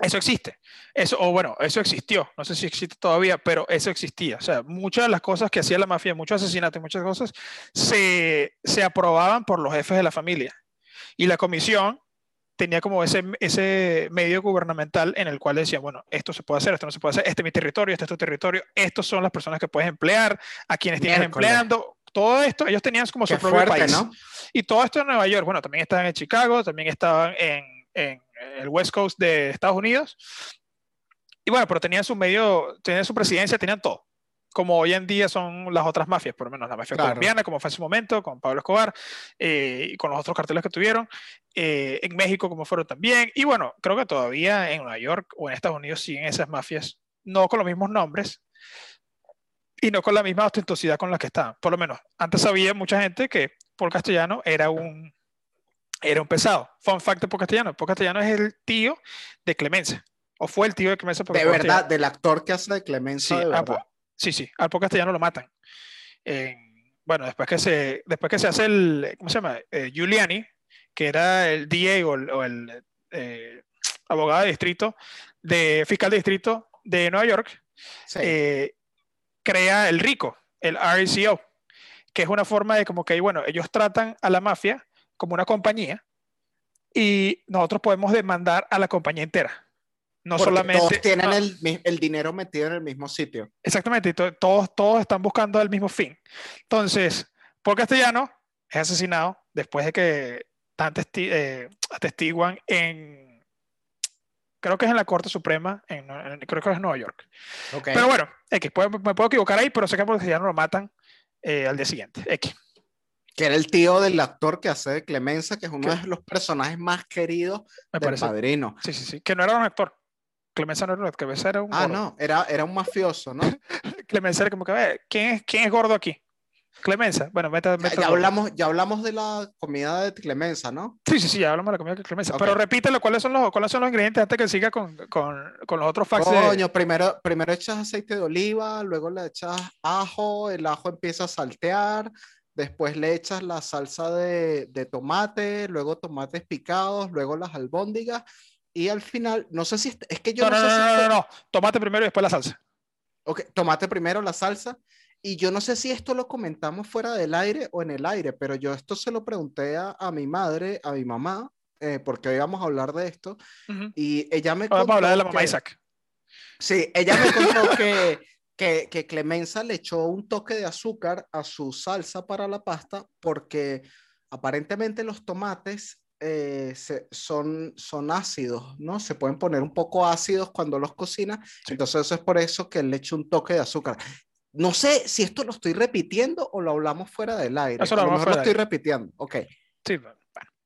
Eso existe. Eso, o bueno, eso existió. No sé si existe todavía, pero eso existía. O sea, muchas de las cosas que hacía la mafia, muchos asesinatos, muchas cosas, se, se aprobaban por los jefes de la familia. Y la comisión tenía como ese, ese medio gubernamental en el cual decía, bueno, esto se puede hacer, esto no se puede hacer, este es mi territorio, este es tu territorio, estos son las personas que puedes emplear, a quienes tienes Miércoles. empleando, todo esto, ellos tenían como su Qué propio fuerte, país. ¿no? Y todo esto en Nueva York, bueno, también estaban en Chicago, también estaban en, en el West Coast de Estados Unidos. Y bueno, pero tenían su medio, tenían su presidencia, tenían todo. Como hoy en día son las otras mafias, por lo menos la mafia Claro. colombiana, como fue en su momento, con Pablo Escobar, eh, y con los otros carteles que tuvieron. eh, en México, como fueron también. Y bueno, creo que todavía en Nueva York o en Estados Unidos siguen esas mafias, no con los mismos nombres, y no con la misma ostentosidad con la que estaban. Por lo menos, antes sabía mucha gente que Paul Castellano era un, era un pesado. Fun fact de Paul Castellano. Paul Castellano es el tío de Clemencia. O fue el tío de Clemencia. porque De verdad, Castellano- del actor que hace de Sí, verdad. pues, sí, sí. Al Paul Castellano lo matan. En- bueno, después que, se, después que se hace el, ¿cómo se llama? Eh, Giuliani, que era el DA o el, o el, eh, abogado de distrito, de fiscal de distrito de Nueva York, Sí. eh, crea el RICO, el RICO, que es una forma de como que, bueno, ellos tratan a la mafia como una compañía, y nosotros podemos demandar a la compañía entera. No Porque solamente. Todos tienen no, el, dinero metido en el mismo sitio. Exactamente, y to- todos, todos están buscando el mismo fin. Entonces, Paul Castellano es asesinado después de que tan testi- eh, atestiguan en, creo que es en la Corte Suprema, en, en- creo que es en Nueva York. Ok. Pero bueno, X, puedo- me puedo equivocar ahí, pero sé que a Paul Castellano lo matan eh, al día siguiente. X. que era el tío del actor que hace de Clemenza, que es uno ¿Qué? de los personajes más queridos Me del parece. Padrino. Sí, sí, sí. Que no era un actor. Clemenza no era un actor, Clemenza era un Ah, gordo. no, era, era un mafioso, ¿no? Clemenza era como que, ver, ¿quién es, quién es gordo aquí? Clemenza. Bueno, meta, Ya, meta ya gordo. hablamos, ya hablamos de la comida de Clemenza, ¿no? Sí, sí, sí, ya hablamos de la comida que Clemenza. Ok. Pero repítelo, ¿cuáles son los, cuáles son los ingredientes antes que siga con, con, con los otros facts? de- Coño, primero, primero echas aceite de oliva, luego le echas ajo, el ajo empieza a saltear, después le echas la salsa de, de tomate, luego tomates picados, luego las albóndigas y al final, no sé si, es que yo No, no, no, no, sé si no, esto- no, no. Tomate primero y después la salsa. Ok, tomate primero la salsa. Y yo no sé si esto lo comentamos fuera del aire o en el aire, pero yo esto se lo pregunté a, a mi madre, a mi mamá, eh, porque hoy vamos a hablar de esto. Y ella me Vamos a hablar de la mamá que- Isaac. Sí, ella me contó que, que, que Clemenza le echó un toque de azúcar a su salsa para la pasta porque aparentemente los tomates eh, se- son, son ácidos, ¿no? Se pueden poner un poco ácidos cuando los cocina, entonces eso es por eso que le echo un toque de azúcar. No sé si esto lo estoy repitiendo o lo hablamos fuera del aire. Eso lo a lo hablamos mejor lo fuera estoy repitiendo. Ok. Sí,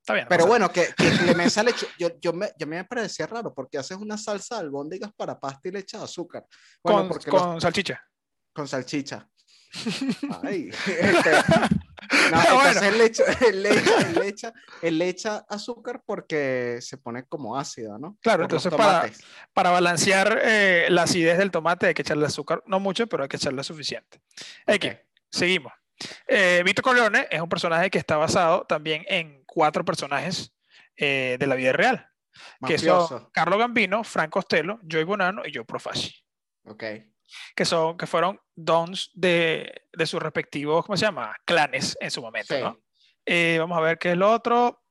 está bien. Pero bueno, que, que Clemenza le echó, yo, yo me, yo me parecía raro porque haces una salsa de albóndigas para pasta y le echas azúcar. Bueno, con, porque los- con salchicha. con salchicha. Ay, este, no, Bueno. entonces él le, echa, él, le echa, él le echa- él le echa azúcar porque se pone como ácida, ¿no? Claro, Por entonces para-. Para balancear eh, la acidez del tomate hay que echarle azúcar, no mucho, pero hay que echarle suficiente. X, Ok. seguimos. Eh, Vito Corleone es un personaje que está basado también en cuatro personajes eh, de la vida real, que son Mafioso. Carlo Gambino, Frank Costello, Joey Bonanno y Joe Profaci. Ok. que son que fueron dons de, de sus respectivos, ¿cómo se llama? Clanes en su momento, Sí. ¿no? Eh, vamos a ver qué es lo otro.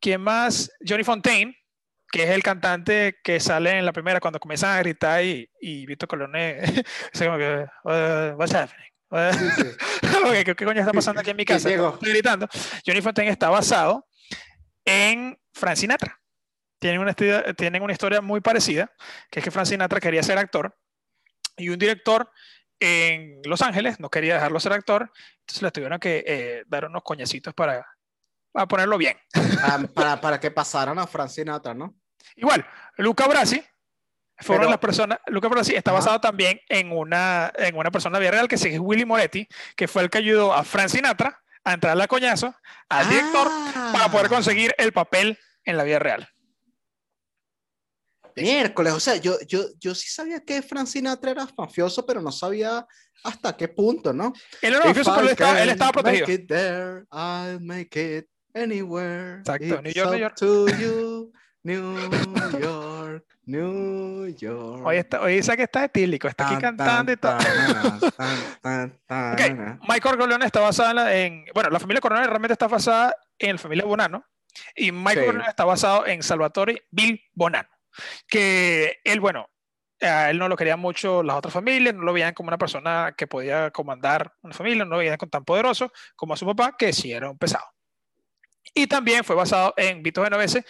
¿Quién más? Johnny Fontaine, que es el cantante que sale en la primera cuando comienzan a gritar y, y Vito Colone dice como que, "Uh, what's happening? Uh, Sí, sí. ok, ¿qué, qué coño está pasando aquí en mi ¿Quién casa? Estoy gritando. Johnny Fontaine está basado en Frank Sinatra. Tienen una, historia, tienen una historia muy parecida, que es que Frank Sinatra quería ser actor y un director en Los Ángeles no quería dejarlo ser actor, entonces le tuvieron que eh, dar unos coñacitos para, para ponerlo bien. Para, para, para que pasaran a Frank Sinatra, ¿no? Igual, Luca Brasi fue una de Pero- las personas, Luca Brasi está basado también en una, en una persona real que es Willy Moretti, que fue el que ayudó a Frank Sinatra a entrar a coñazo al director para poder Ah, conseguir el papel en la vida real. Miércoles, o sea, yo, yo, yo sí sabía que Frank Sinatra era mafioso, pero no sabía hasta qué punto, ¿no? Él era mafioso, pero él estaba, él estaba protegido. Make it there, I'll make it anywhere. Exacto, New York, New York. to you, New York, New York. Hoy, está, hoy dice que está etílico, está aquí Tan, cantando y todo. tan, tan, tan, tan, Ok, tan. Michael Corleone está basada en, la- en- bueno, la familia Corleone realmente está basada en la familia Bonanno y Michael Sí. Corleone está basado en Salvatore Bill Bonanno, que él, bueno, a él no lo querían mucho las otras familias, no lo veían como una persona que podía comandar una familia, no lo veían tan poderoso como a su papá, que sí era un pesado. Y también fue basado en Vito Genovese,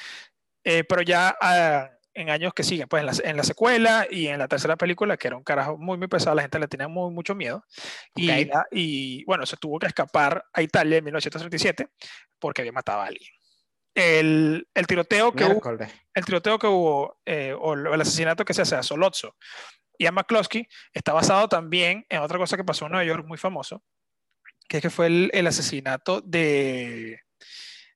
eh, pero ya ah, en años que siguen, pues en la, en la secuela y en la tercera película, que era un carajo muy, muy pesado, la gente le tenía muy, mucho miedo. Y, Ok. la- y, bueno, se tuvo que escapar a Italia en 1937 porque había matado a alguien. El, el tiroteo que hubo, el tiroteo que hubo eh, o el asesinato que se hace a Solozzo y a McCloskey está basado también en otra cosa que pasó en Nueva York muy famoso, que es que fue el, el asesinato de,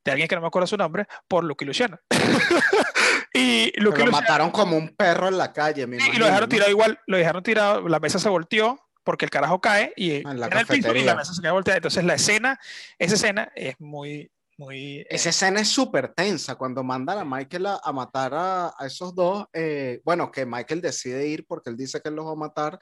de alguien que no me acuerdo su nombre, por Lucky Luciano. y Lucky Lo Luciano- mataron como un perro en la calle, me y imagino. lo dejaron tirado igual, lo dejaron tirado, la mesa se volteó porque el carajo cae y Ah, En la el piso y la mesa se queda volteada. Entonces la escena, esa escena es muy, muy... eh, Esa escena es súper tensa cuando mandan a Michael a, a matar a, a esos dos. eh, bueno, que Michael decide ir porque él dice que él los va a matar.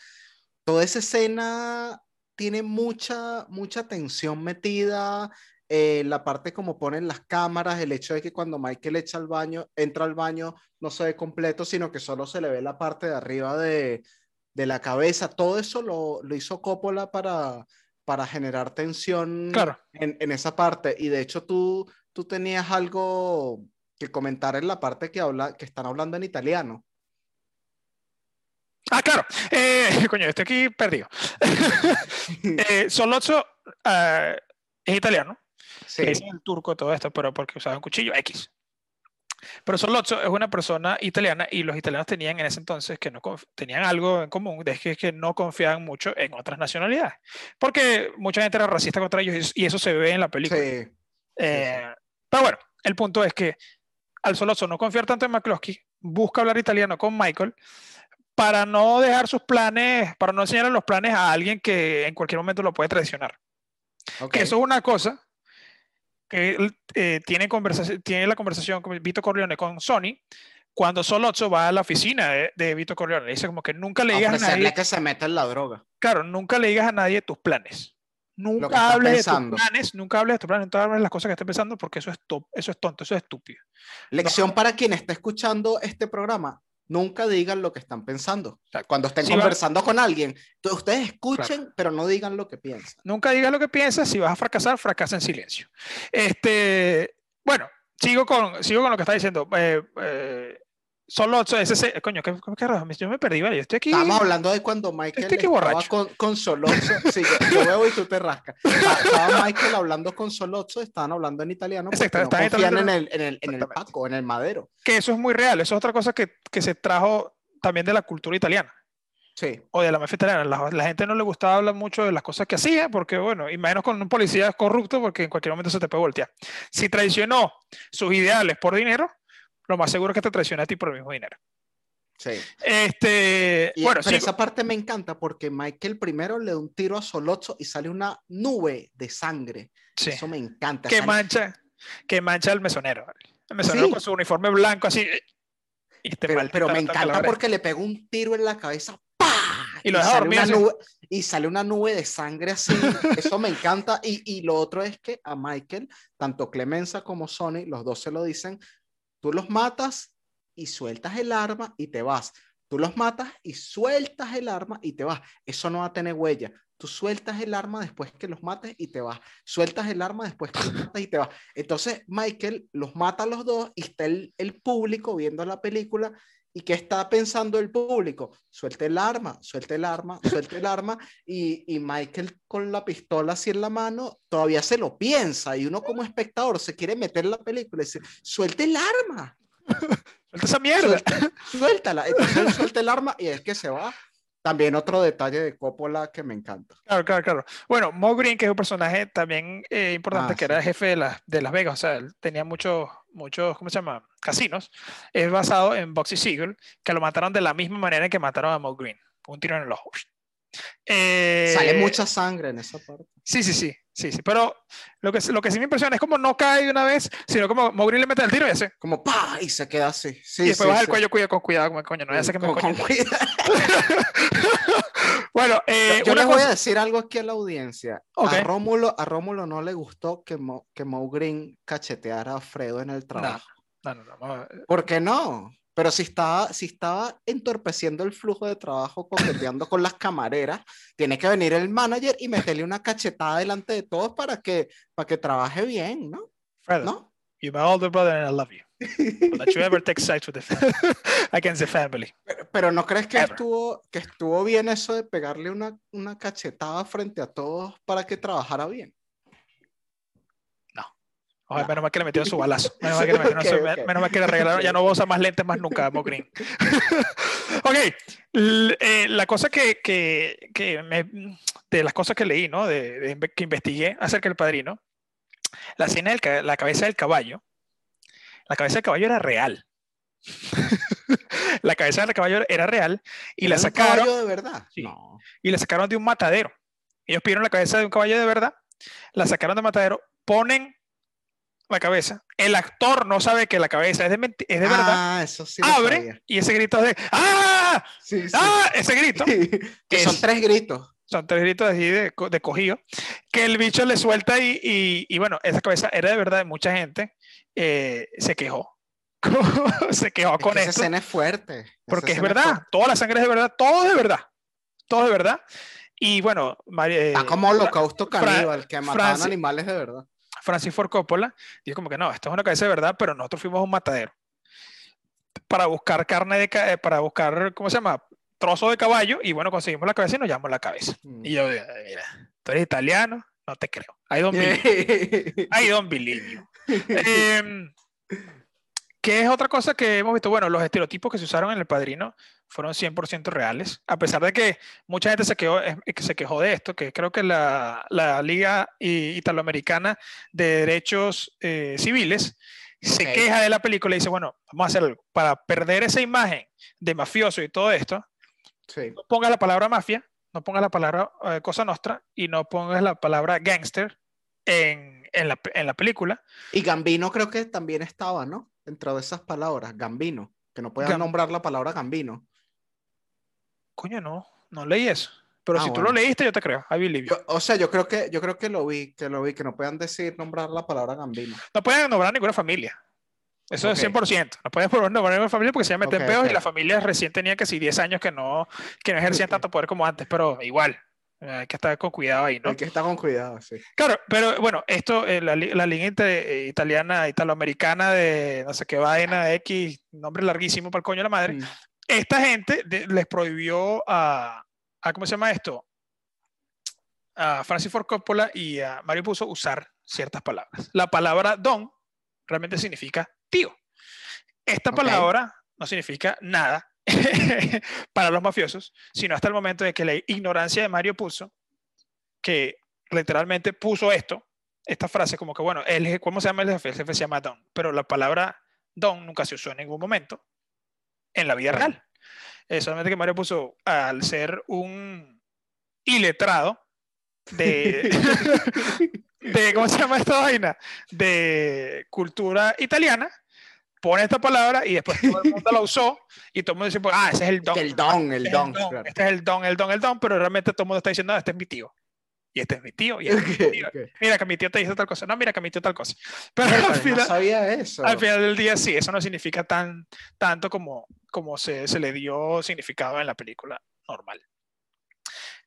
Toda esa escena tiene mucha, mucha tensión metida. Eh, la parte como ponen las cámaras, el hecho de que cuando Michael echa al baño, entra al baño, no se ve completo, sino que solo se le ve la parte de arriba de, de la cabeza. Todo eso lo, lo hizo Coppola para, para generar tensión Claro. en, en esa parte. Y de hecho tú, tú tenías algo que comentar en la parte que, habla, que están hablando en italiano. Ah, claro. Eh, coño, estoy aquí perdido. eh, Solozzo eh, es italiano. Sí, es el turco todo esto, pero porque usaba un cuchillo X. Pero Solozzo es una persona italiana y los italianos tenían en ese entonces que no tenían algo en común, de que, que no confiaban mucho en otras nacionalidades, porque mucha gente era racista contra ellos y eso se ve en la película. sí, Eh, Pero bueno, el punto es que al Solozzo no confiar tanto en McCloskey, busca hablar italiano con Michael para no dejar sus planes, para no enseñarle los planes a alguien que en cualquier momento lo puede traicionar. ok. Que eso es una cosa que eh, tiene, conversación, tiene la conversación con Vito Corleone con Sony cuando Solozzo va a la oficina de, de Vito Corleone. Le dice como que nunca le digas a nadie, que se meta en la droga. claro, nunca le digas a nadie tus planes. Nunca hables de tus planes, nunca hables de tus planes, nunca hables de las cosas que estés pensando porque eso es, to- eso es tonto, eso es estúpido. Lección para quien está escuchando este programa. Nunca digan lo que están pensando. Exacto. Cuando estén Si va- conversando con alguien, ustedes escuchen, pero no digan lo que piensan. Nunca digas lo que piensas, si vas a fracasar, fracasa en silencio. Este, bueno, sigo con, sigo con lo que está diciendo. Eh, eh, Solozzo, ese, ese- coño, ¿qué, qué? Yo me perdí, ¿vale? Yo estoy aquí. Estábamos hablando de cuando Michael Estoy estaba borracho. con, con Solozzo. Sí, yo, yo veo y tú te rascas. Está- Estaba Michael hablando con Solozzo, estaban hablando en italiano Exacto, no confían en italiano. el, en, el, en el. Paco, en el Madero. que eso es muy real, eso es otra cosa que, que se trajo también de la cultura italiana Sí, o de la mafia italiana. La, la gente no le gustaba hablar mucho de las cosas que hacía, porque bueno, y menos con un policía corrupto, porque en cualquier momento se te puede voltear. Si traicionó sus ideales por dinero, lo más seguro es que te traiciona a ti por el mismo dinero. sí. Este, Y- bueno, pero sigo- esa parte me encanta porque Michael primero le da un tiro a Solozzo y sale una nube de sangre. sí, Eso me encanta. que mancha, que mancha al mesonero. El mesonero Sí. con su uniforme blanco así. Y este pero, pero me encanta porque le pega un tiro en la cabeza. ¡pah! Y lo deja sale dormir una nube, y sale una nube de sangre así. Eso me encanta. Y, y lo otro es que a Michael, tanto Clemenza como Sony, los dos se lo dicen, tú los matas y sueltas el arma y te vas. Tú los matas y sueltas el arma y te vas. Eso no va a tener huella. Tú sueltas el arma después que los mates y te vas. Sueltas el arma después que los matas y te vas. Entonces Michael los mata a los dos y está el, el público viendo la película ¿Y qué está pensando el público? Suelte el arma, suelte el arma, suelte el arma. Y, y Michael con la pistola así en la mano todavía se lo piensa. Y uno como espectador se quiere meter en la película y dice, suelte el arma, Suelta esa mierda. suelta- suéltala. Entonces suelta el arma y es que se va. También otro detalle de Coppola que me encanta. Claro, claro, claro. Bueno, Mo Green, que es un personaje también eh, importante, Ah, que sí. era el jefe de, las de Las Vegas, o sea, él tenía muchos, muchos, ¿cómo se llama? Casinos. Es basado en Boxy Siegel, que lo mataron de la misma manera que mataron a Mo Green, un tiro en el ojo. Eh, Sale mucha sangre en esa parte. Sí, sí, sí, sí, sí. Pero lo que, lo que sí me impresiona es como no cae de una vez, sino como Mo Green le mete el tiro y hace. Como pa y se queda así. Sí, y después sí, baja el sí. cuello, cuida con cuidado, como coño, no voy a hacer que me Con- coño. con cuidado. bueno, eh, Yo una les voy cosa- a decir algo aquí a la audiencia. Ok. A, Rómulo, a Rómulo no le gustó que Mo, que Mo Green cacheteara a Fredo en el trabajo. No, no, no, a- ¿Por qué no? Pero si estaba, si estaba entorpeciendo el flujo de trabajo, coqueteando con las camareras, tiene que venir el manager y meterle una cachetada delante de todos para que, para que trabaje bien, ¿no? Fredo, ¿No? you're my older brother and I love you. Don't let you ever take sides with the fa- against the family. Pero, pero ¿no crees que Ever. estuvo, que estuvo bien eso de pegarle una, una cachetada frente a todos para que trabajara bien? Menos mal que le metió su balazo. Menos mal que le metieron su- ok. menos mal que le regalaron. Ya no voy a usar más lentes más nunca, Mo Green. ok. l- eh, la cosa que, que, que me, de las cosas que leí, ¿no? De, de que investigué acerca del padrino, la escena ca- la cabeza del caballo, la cabeza del caballo era real. la cabeza del caballo era real y la ¿Era un sacaron caballo de verdad? Sí. No. y la sacaron de un matadero. Ellos pidieron la cabeza de un caballo de verdad, la sacaron del matadero, ponen la cabeza. El actor no sabe que la cabeza es de, es de verdad. Ah, eso sí. Abre sabía. y ese grito es de ¡Ah! Sí, sí. ¡Ah! Ese grito. que son es- tres gritos. son tres gritos así de, de cogido, que el bicho le suelta y, y, y bueno, esa cabeza era de verdad de mucha gente, eh, se quejó. se quejó Es con que esa esto. escena es fuerte. Porque es verdad, fuerte. toda la sangre es de verdad, todo es de verdad, todo es de verdad. Y bueno, Mari- eh, Está como holocausto Fra- caníbal, que mataban Francis- animales de verdad. Francis Ford Coppola dijo como que no, esto es una cabeza de verdad, pero nosotros fuimos a un matadero para buscar carne de, eh, para buscar, ¿cómo se llama? Trozo de caballo y bueno, conseguimos la cabeza y nos llevamos la cabeza. Mm. Y yo, eh, mira, tú eres italiano, no te creo. I don't believe, I don't believe ¿Qué es otra cosa que hemos visto? Bueno, los estereotipos que se usaron en El Padrino fueron 100% reales, a pesar de que mucha gente se quejó, eh, que se quejó de esto, que creo que la, la Liga Italoamericana de Derechos eh, Civiles se queja de la película y dice, bueno, vamos a hacer algo. Para perder esa imagen de mafioso y todo esto, Sí. no pongas la palabra mafia, no pongas la palabra eh, cosa nostra y no pongas la palabra gangster en, en la, en la película. Y Gambino creo que también estaba, ¿no? Dentro de esas palabras, Gambino, que no puedas Gam- nombrar la palabra Gambino. Coño, no, no leí eso. Pero Ah, si tú lo leíste, yo te creo. I believe you. Yo- o sea, yo creo que yo creo que lo vi, que lo vi, que no puedan decir nombrar la palabra Gambino. No pueden nombrar ninguna familia. Eso es Ok. 100%. No pueden nombrar ninguna familia porque se meten Ok, peos ok. y las familias recién tenían que sí 10 años que no, que no ejercían tanto poder como antes, pero igual. Hay que estar con cuidado ahí, ¿no? Hay que estar con cuidado, sí. Claro, pero bueno, esto, eh, la, la liga eh, italiana, italoamericana de no sé qué vaina, X, nombre larguísimo para el coño de la madre, Mm. esta gente de- les prohibió a, a, ¿cómo se llama esto? A Francis Ford Coppola y a Mario Puzo usar ciertas palabras. La palabra don realmente significa tío. Esta Ok. palabra no significa nada para los mafiosos, sino hasta el momento de que la ignorancia de Mario Puzo, que literalmente puso esto, esta frase como que, bueno, él, ¿cómo se llama el jefe? El jefe se llama Don, pero la palabra Don nunca se usó en ningún momento en la vida real. Eh, solamente que Mario puso, al ser un iletrado de, de, ¿cómo se llama esta vaina? De cultura italiana, pone esta palabra y después todo el mundo la usó y todo el mundo dice, pues, ah, ese es el don. El don, el Este es don. claro. Este es el don, el don, el don, pero realmente todo el mundo está diciendo, "Ah, este es mi tío. Y este es mi tío. Y este es mi tío. ok. Mira que mi tío te dice tal cosa. No, mira que mi tío tal cosa. Pero Pero al no final, sabía eso. al final del día sí, eso no significa tan, tanto como, como se, se le dio significado en la película normal.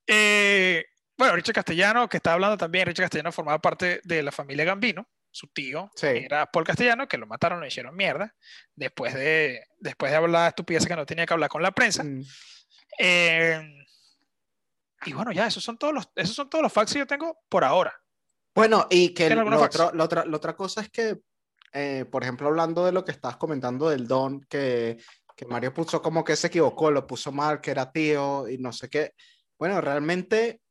Eh, bueno, Richard Castellano, que está hablando también, Richard Castellano formaba parte de la familia Gambino, su tío Sí. era Paul Castellano, que lo mataron, lo hicieron mierda, después de, después de hablar estupideces que no tenía que hablar con la prensa. Mm. Eh, y bueno, ya, esos son todos los, esos son todos los facts que yo tengo por ahora. Bueno, y que ¿Tiene lo otro- otra, la otra cosa es que, eh, por ejemplo, hablando de lo que estabas comentando del don, que, que Mario puso como que se equivocó, lo puso mal, que era tío y no sé qué. Bueno, realmente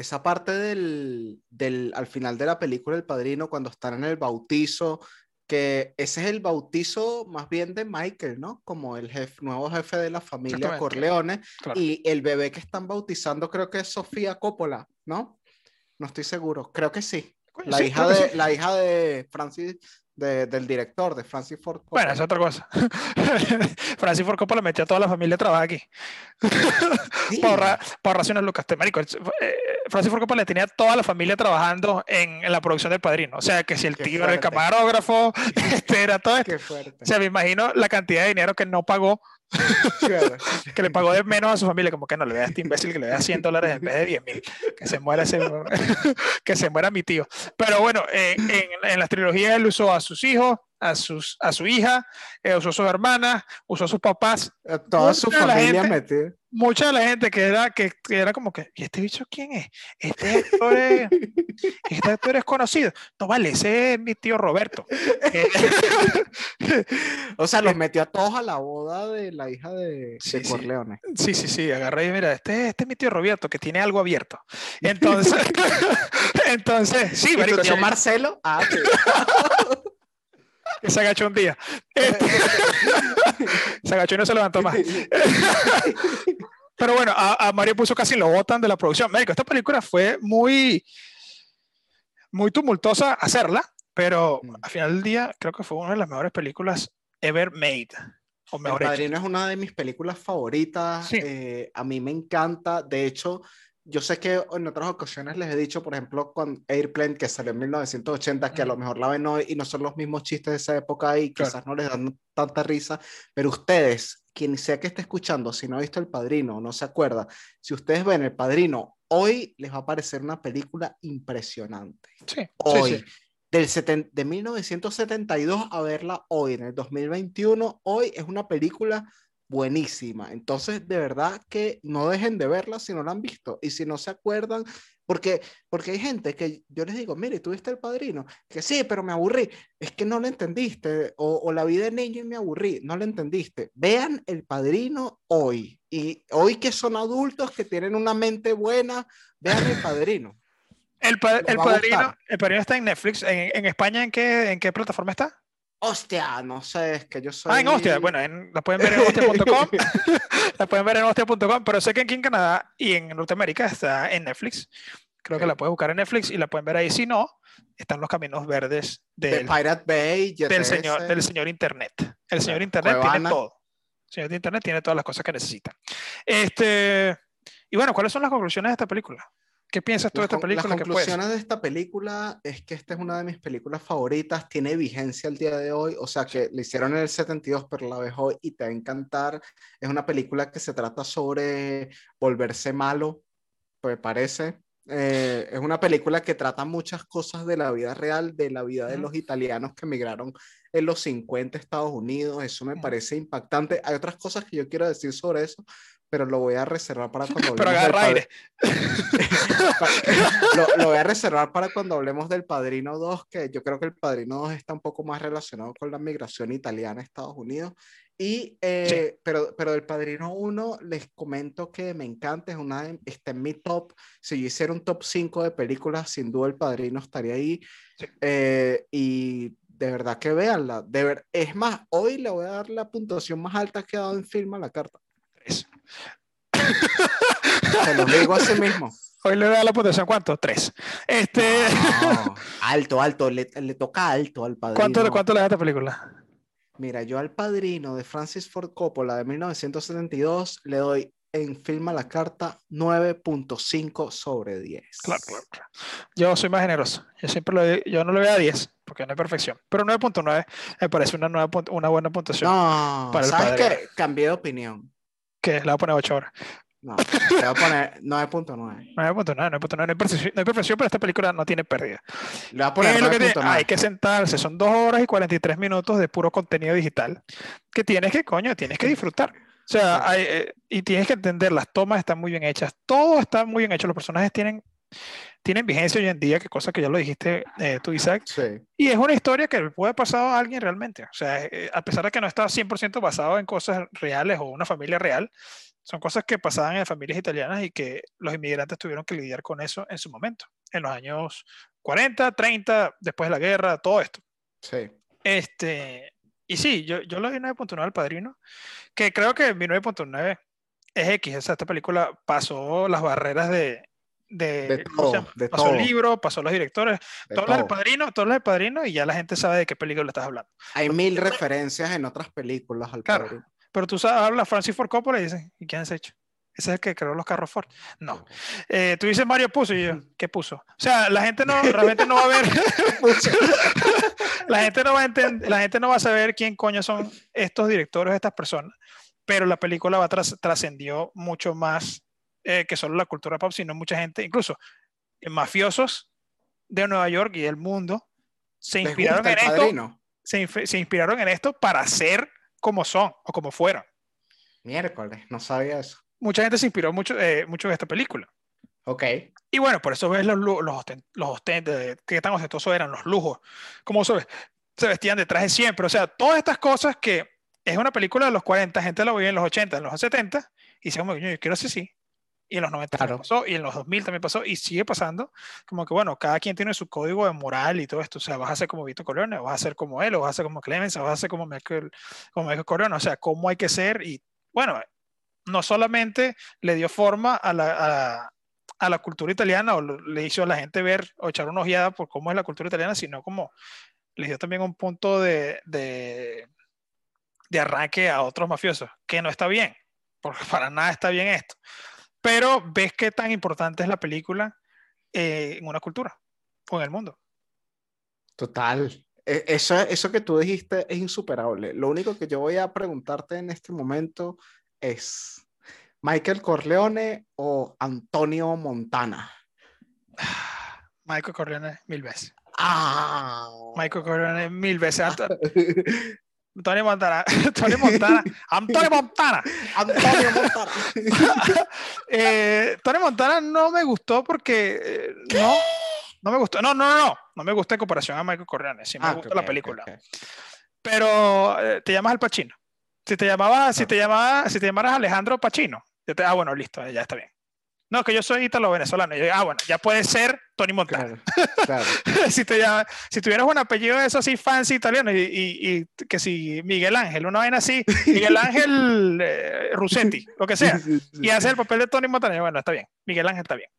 esa parte del, del, al final de la película El Padrino, cuando están en el bautizo, que ese es el bautizo más bien de Michael, ¿no? Como el jefe, nuevo jefe de la familia. Corleone. Claro. Y el bebé que están bautizando creo que es Sofía Coppola, ¿no? No estoy seguro, creo que sí. Coño, La, sí, hija, de, sí. la hija de Francis, de- del director, de Francis Ford Coppola. Bueno, es otra cosa. Francis Ford Coppola metió a toda la familia a trabajar aquí. Sí. para para unas lucas. Te- Marico, eh, Francis Ford Coppola tenía a toda la familia trabajando en, en la producción del Padrino. O sea, que si el Qué tío era el camarógrafo, este era todo esto. Qué fuerte. O sea, me imagino la cantidad de dinero que no pagó, Claro. que le pagó de menos a su familia, como que no le vea a este imbécil que le da 100 dólares en vez de 10 mil, que se muera ese, que se muera mi tío. Pero bueno, eh, en, en las trilogías él usó a sus hijos, a, sus, a su hija, eh, usó a sus hermanas, usó a sus papás, Eh, Toda su familia gente- metida. mucha de la gente que era, que, que era como que, ¿y este bicho quién es? Este actor es, este actor es conocido. No vale, ese es mi tío Roberto. Eh, O sea, los metió a todos a la boda de la hija de, Sí, de sí. Corleone. sí, sí, sí, agarré y mira, este, este es mi tío Roberto que tiene algo abierto. Entonces, entonces, sí, ¿Y tu marico, tío Marcelo? Ah. Que se agachó un día. Este, se agachó y no se levantó más. Pero bueno, a, a Mario puso casi lo botan de la producción. Médico, esta película fue muy, muy tumultuosa hacerla, pero Mm. al final del día creo que fue una de las mejores películas ever made. o mejor. Padrino es una de mis películas favoritas. Sí. eh, a mí me encanta. De hecho, yo sé que en otras ocasiones les he dicho, por ejemplo, con Airplane, que salió en 1980, que a lo mejor la ven hoy y no son los mismos chistes de esa época y Claro. quizás no les dan tanta risa, pero ustedes, quien sea que esté escuchando, si no ha visto El Padrino o no se acuerda, si ustedes ven El Padrino, hoy les va a parecer una película impresionante Sí, sí, hoy, sí. del seten- de 1972 a verla hoy, en el 2021, hoy es una película buenísima. Entonces, de verdad que no dejen de verla si no la han visto y si no se acuerdan, porque, porque hay gente que yo les digo, mire, ¿tú viste El Padrino? Que sí, pero me aburrí. Es que no lo entendiste. O, o la vi de niño y me aburrí. No lo entendiste. Vean El Padrino hoy. Y hoy que son adultos, que tienen una mente buena, vean El Padrino. El, pa- el padrino, el padrino está en Netflix. ¿En, en España en qué, en qué plataforma está? Hostia, no sé, es que yo soy. Ah, en Hostia. Bueno, en- la pueden ver en hostia.com. la pueden ver en hostia.com, pero sé que aquí en Canadá y en Norteamérica está en Netflix. Creo que la pueden buscar en Netflix y la pueden ver ahí. Si no, están los caminos verdes de del, Pirate Bay, del, GTS, señor, del señor Internet. El señor Internet tiene todo. El señor Internet tiene todas las cosas que necesita. Este, y bueno, ¿cuáles son las conclusiones de esta película? ¿Qué piensas tú de Las, esta las película? ¿Qué puedes? conclusiones de esta película es que esta es una de mis películas favoritas, tiene vigencia el día de hoy, o sea que le hicieron en el 72, pero la ves hoy y te va a encantar. Es una película que se trata sobre volverse malo, pues parece. Eh, es una película que trata muchas cosas de la vida real, de la vida de los italianos que emigraron en los 50 a Estados Unidos. Eso me parece impactante. Hay otras cosas que yo quiero decir sobre eso, pero lo voy a reservar para cuando Pero hablemos del agarra aire. lo, lo voy a reservar para cuando hablemos del Padrino 2, que yo creo que el Padrino 2 está un poco más relacionado con la migración italiana a Estados Unidos. Y, eh, pero, pero del Padrino 1 les comento que me encanta, es una está en mi top. Si yo hiciera un top 5 de películas, sin duda el Padrino estaría ahí. Sí. Eh, y de verdad que véanla. De ver, es más, hoy le voy a dar la puntuación más alta que ha dado en film a la carta. Tres. Se los digo así mismo. Hoy le da la puntuación, ¿cuánto? Tres. Este, No, alto, alto, le, le toca alto al padrino. ¿cuánto, ¿Cuánto le da a esta película? Mira, yo al padrino de Francis Ford Coppola de 1972 le doy en film a la carta 9.5 sobre 10. Claro, claro, claro. Yo soy más generoso. Yo siempre lo yo no le voy a 10, porque no hay perfección. Pero 9.9 me parece una, nueva una buena puntuación. No, Para el ¿sabes padrino. qué? Cambié de opinión. Que le voy a poner 8 horas. No, le voy a poner 9.9. 9.9, 9.9. No hay perfección, no hay perfección, pero esta película no tiene pérdida. Le voy a ¿Qué poner es lo que tiene? 9.9. Hay que sentarse, son 2 horas y 43 minutos de puro contenido digital que tienes que, coño, tienes que disfrutar. O sea, hay, eh, y tienes que entender, las tomas están muy bien hechas, todo está muy bien hecho, los personajes tienen, tienen vigencia hoy en día, que cosa que ya lo dijiste eh, tú, Isaac, Sí, y es una historia que puede pasar a alguien realmente. O sea, eh, a pesar de que no está 100% basado en cosas reales o una familia real, son cosas que pasaban en familias italianas y que los inmigrantes tuvieron que lidiar con eso en su momento, en los años 40, 30, después de la guerra, todo esto. sí. Este, y sí, yo, yo le doy 9.9 al padrino, que creo que mi 9.9 es X. O sea, esta película pasó las barreras de. De, De ¿cómo se todo, llama? de pasó todo. el libro, pasó los directores, de todo del todo. padrino, todo hablas del padrino y ya la gente sabe de qué película estás hablando. Hay mil referencias en otras películas al Claro. padrino. Pero tú sabes, hablas Francis Ford Coppola y dices, ¿y quién has hecho? Ese es el que creó los carros Ford. No. Eh, tú dices Mario puso y yo, ¿qué puso? O sea, la gente no, realmente no va a ver, la gente no va a la gente no va a saber quién coño son estos directores, estas personas, pero la película va tras- trascendió mucho más eh, que solo la cultura pop, sino mucha gente, incluso eh, mafiosos de Nueva York y del mundo, se ¿Les inspiraron en esto, se, se inspiraron en esto para ser como son o como fueron. Miércoles, no sabía eso. Mucha gente se inspiró mucho, eh, mucho de esta película. Ok. Y bueno, por eso ves los, los, osten- los osten- de- qué tan ostentosos eran, los lujos, cómo se, se vestían de traje siempre. O sea, todas estas cosas que es una película de los 40, gente la veía en los 80, en los 70, y dice, como, yo quiero así. Y en los 90 también Claro. pasó, y en los 2000 también pasó, y sigue pasando. Como que, bueno, cada quien tiene su código de moral y todo esto. O sea, vas a ser como Vito Corleone, o vas a ser como él, o vas a ser como Clemens, o vas a ser como Michael, como Michael Corleone. O sea, cómo hay que ser. Y bueno, no solamente le dio forma a la, a, a la cultura italiana o le hizo a la gente ver o echar una ojeada por cómo es la cultura italiana, sino como le dio también un punto de, de, de arranque a otros mafiosos, que no está bien, porque para nada está bien esto. Pero ves qué tan importante es la película eh, en una cultura o en el mundo. Total. E- Eso, eso que tú dijiste es insuperable. Lo único que yo voy a preguntarte en este momento es, ¿Michael Corleone o Antonio Montana? Michael Corleone mil veces. Ah. Michael Corleone mil veces. Anto- Tony Montana. Tony Montana. Antonio Montana. Antonio Montana. Eh, Tony Montana no me gustó porque eh, no, no me gustó. No, no, no, no. Me gusta en comparación a Michael Corleone. Sí me Ah, gusta la película. Pero eh, te llamas Al Pacino. Si te llamabas, si te llamabas, si te llamaras Alejandro Pacino, yo te, ah, bueno, listo, ya está bien. No, que yo soy italo-venezolano. Ah, bueno, ya puede ser Tony Montana. Claro, claro. si, te si tuvieras un apellido de eso así fancy italiano y, y- y que si Miguel Ángel, una vaina así, Miguel Ángel eh, Rusetti, lo que sea, Sí, sí, sí, y hace el papel de Tony Montana, bueno, está bien, Miguel Ángel está bien.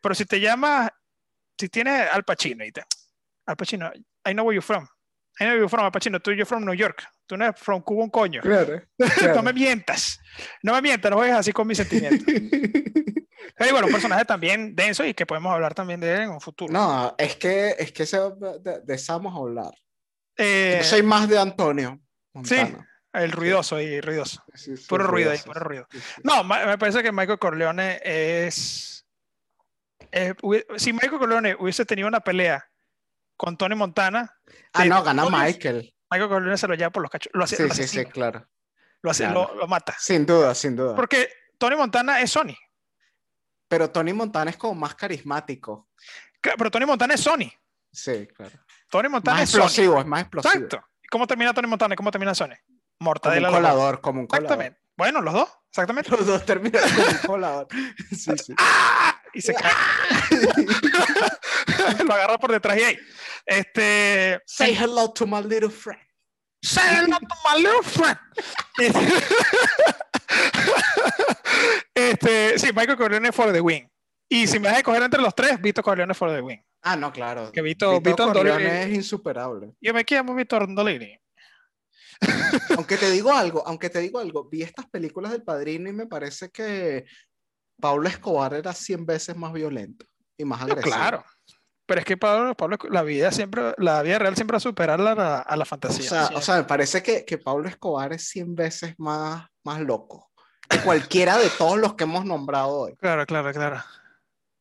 Pero si te llamas, si tienes Al Pacino y te, Al Pacino, I know where you're from. I know where you're from, Al Pacino, tú you're from New York. Tú no eres from Cuba un coño. Claro, No me mientas. No me mientas, no juegues así con mis sentimientos. Pero bueno, un personaje también denso y que podemos hablar también de él en un futuro. No, es que, es que de, de a hablar. Eh, Yo soy más de Antonio Montana. El ruidoso y ruidoso. Sí, sí, Puro ruido ahí, puro ruido. sí, sí. No, me parece que Michael Corleone es. eh, si Michael Corleone hubiese tenido una pelea con Tony Montana, Ah, Sí, no, gana Tony- Michael. Michael Corleone se lo lleva por los cachos. Lo, hace, Sí, lo sí, sí, claro. lo, hace- claro. lo- lo mata. Sin duda, sin duda. Porque Tony Montana es Sony. Pero Tony Montana es como más carismático. Claro, Pero Tony Montana es Sony. Sí, claro. Tony Montana Más es Sony. explosivo, es más explosivo. Exacto. ¿Y cómo termina Tony Montana y cómo termina Sony? Como un Mortadela. dos. colador, como un colador. Exactamente. Bueno, los dos, exactamente. Los dos terminan como un colador. Sí, sí. ¡Ah! Y se cae. lo agarra por detrás y ahí. Este. Say hello to my little friend. Say hello to my little friend. Este, sí, Michael Corleone for the win. Y si me vas a escoger entre los tres, Vito Corleone for the win. Ah, no, claro. Que Vito- Vito Corleone Andolini- es insuperable. Yo me llamo Vito Andolini. Aunque te digo algo, aunque te digo algo, vi estas películas del Padrino y me parece que Pablo Escobar era 100 veces más violento y más agresivo. claro. Pero es que Pablo, Pablo, la vida siempre, la vida real siempre va a superar la, la- a la O fantasía. o sea, me parece que, que Pablo Escobar es 100 veces más, más loco que cualquiera de todos los que hemos nombrado hoy. Claro, claro, claro.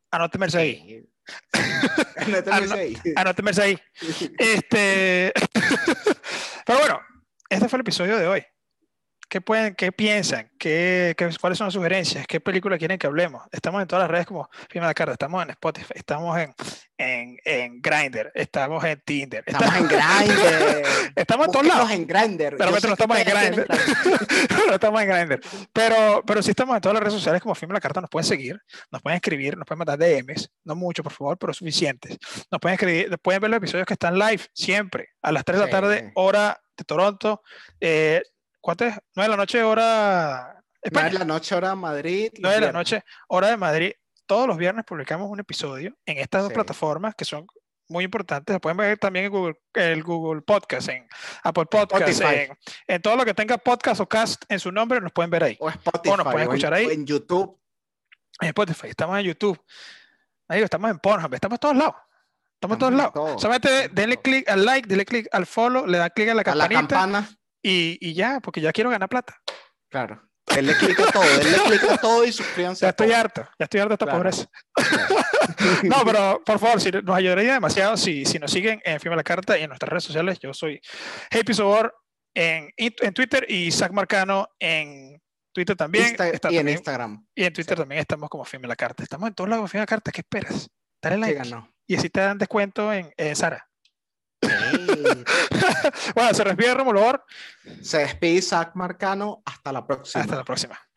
Anóteme ese ahí. Ah, no. ahí. Anóteme ese ahí. Este. Pero bueno, este fue el episodio de hoy. ¿Qué, pueden, qué piensan? ¿Qué, qué- cuáles son las sugerencias? ¿Qué película quieren que hablemos? Estamos en todas las redes como Firma la Carta, estamos en Spotify, estamos en, en, en Grindr, estamos en Tinder, Estamos en Grindr. estamos en todos lados. En Grindr. Pero no estamos en Grindr. no estamos en Grindr. Pero, pero sí estamos en todas las redes sociales como Firma la Carta. Nos pueden seguir, nos pueden escribir, nos pueden mandar DMs. No mucho, por favor, pero suficientes. Nos pueden escribir, pueden ver los episodios que están live siempre a las 3 de la tarde, hora de Toronto. Eh, ¿Cuánto es? 9 de la noche, hora. Nueve España. de la noche, hora Madrid. 9 de la noche, hora de Madrid. Todos los viernes publicamos un episodio en estas dos Sí. plataformas que son muy importantes. Se pueden ver también en Google, el Google Podcast, en Apple Podcast, en, en todo lo que tenga podcast o cast en su nombre, nos pueden ver ahí. O Spotify. pueden o en- escuchar ahí. o en YouTube. En Spotify, estamos en YouTube. Ahí estamos en Pornhub, estamos en todos lados. Estamos en todos lados. todo, Solamente denle clic al like, denle clic al follow, le da clic a la A la campanita campana. Y, y ya, porque ya quiero ganar plata. Claro. Denle clic a todo. Denle clic a todo y suscríbanse. Ya estoy harto, ya estoy harto de esta Claro. pobreza. No, pero por favor, si nos ayudaría demasiado si, si nos siguen en Firma la Carta y en nuestras redes sociales. Yo soy Happy Sobor en, en Twitter y Zach Marcano en Twitter también. Insta- Está y en Instagram. y en Twitter sí. también estamos como Firma la Carta. Estamos en todos lados como Firma la Carta. ¿Qué esperas? Dale like. Síganos. Y así te dan descuento en, en Sara. Bueno, se respira Romulo. Se despide Isaac Marcano. Hasta la próxima. Hasta la próxima.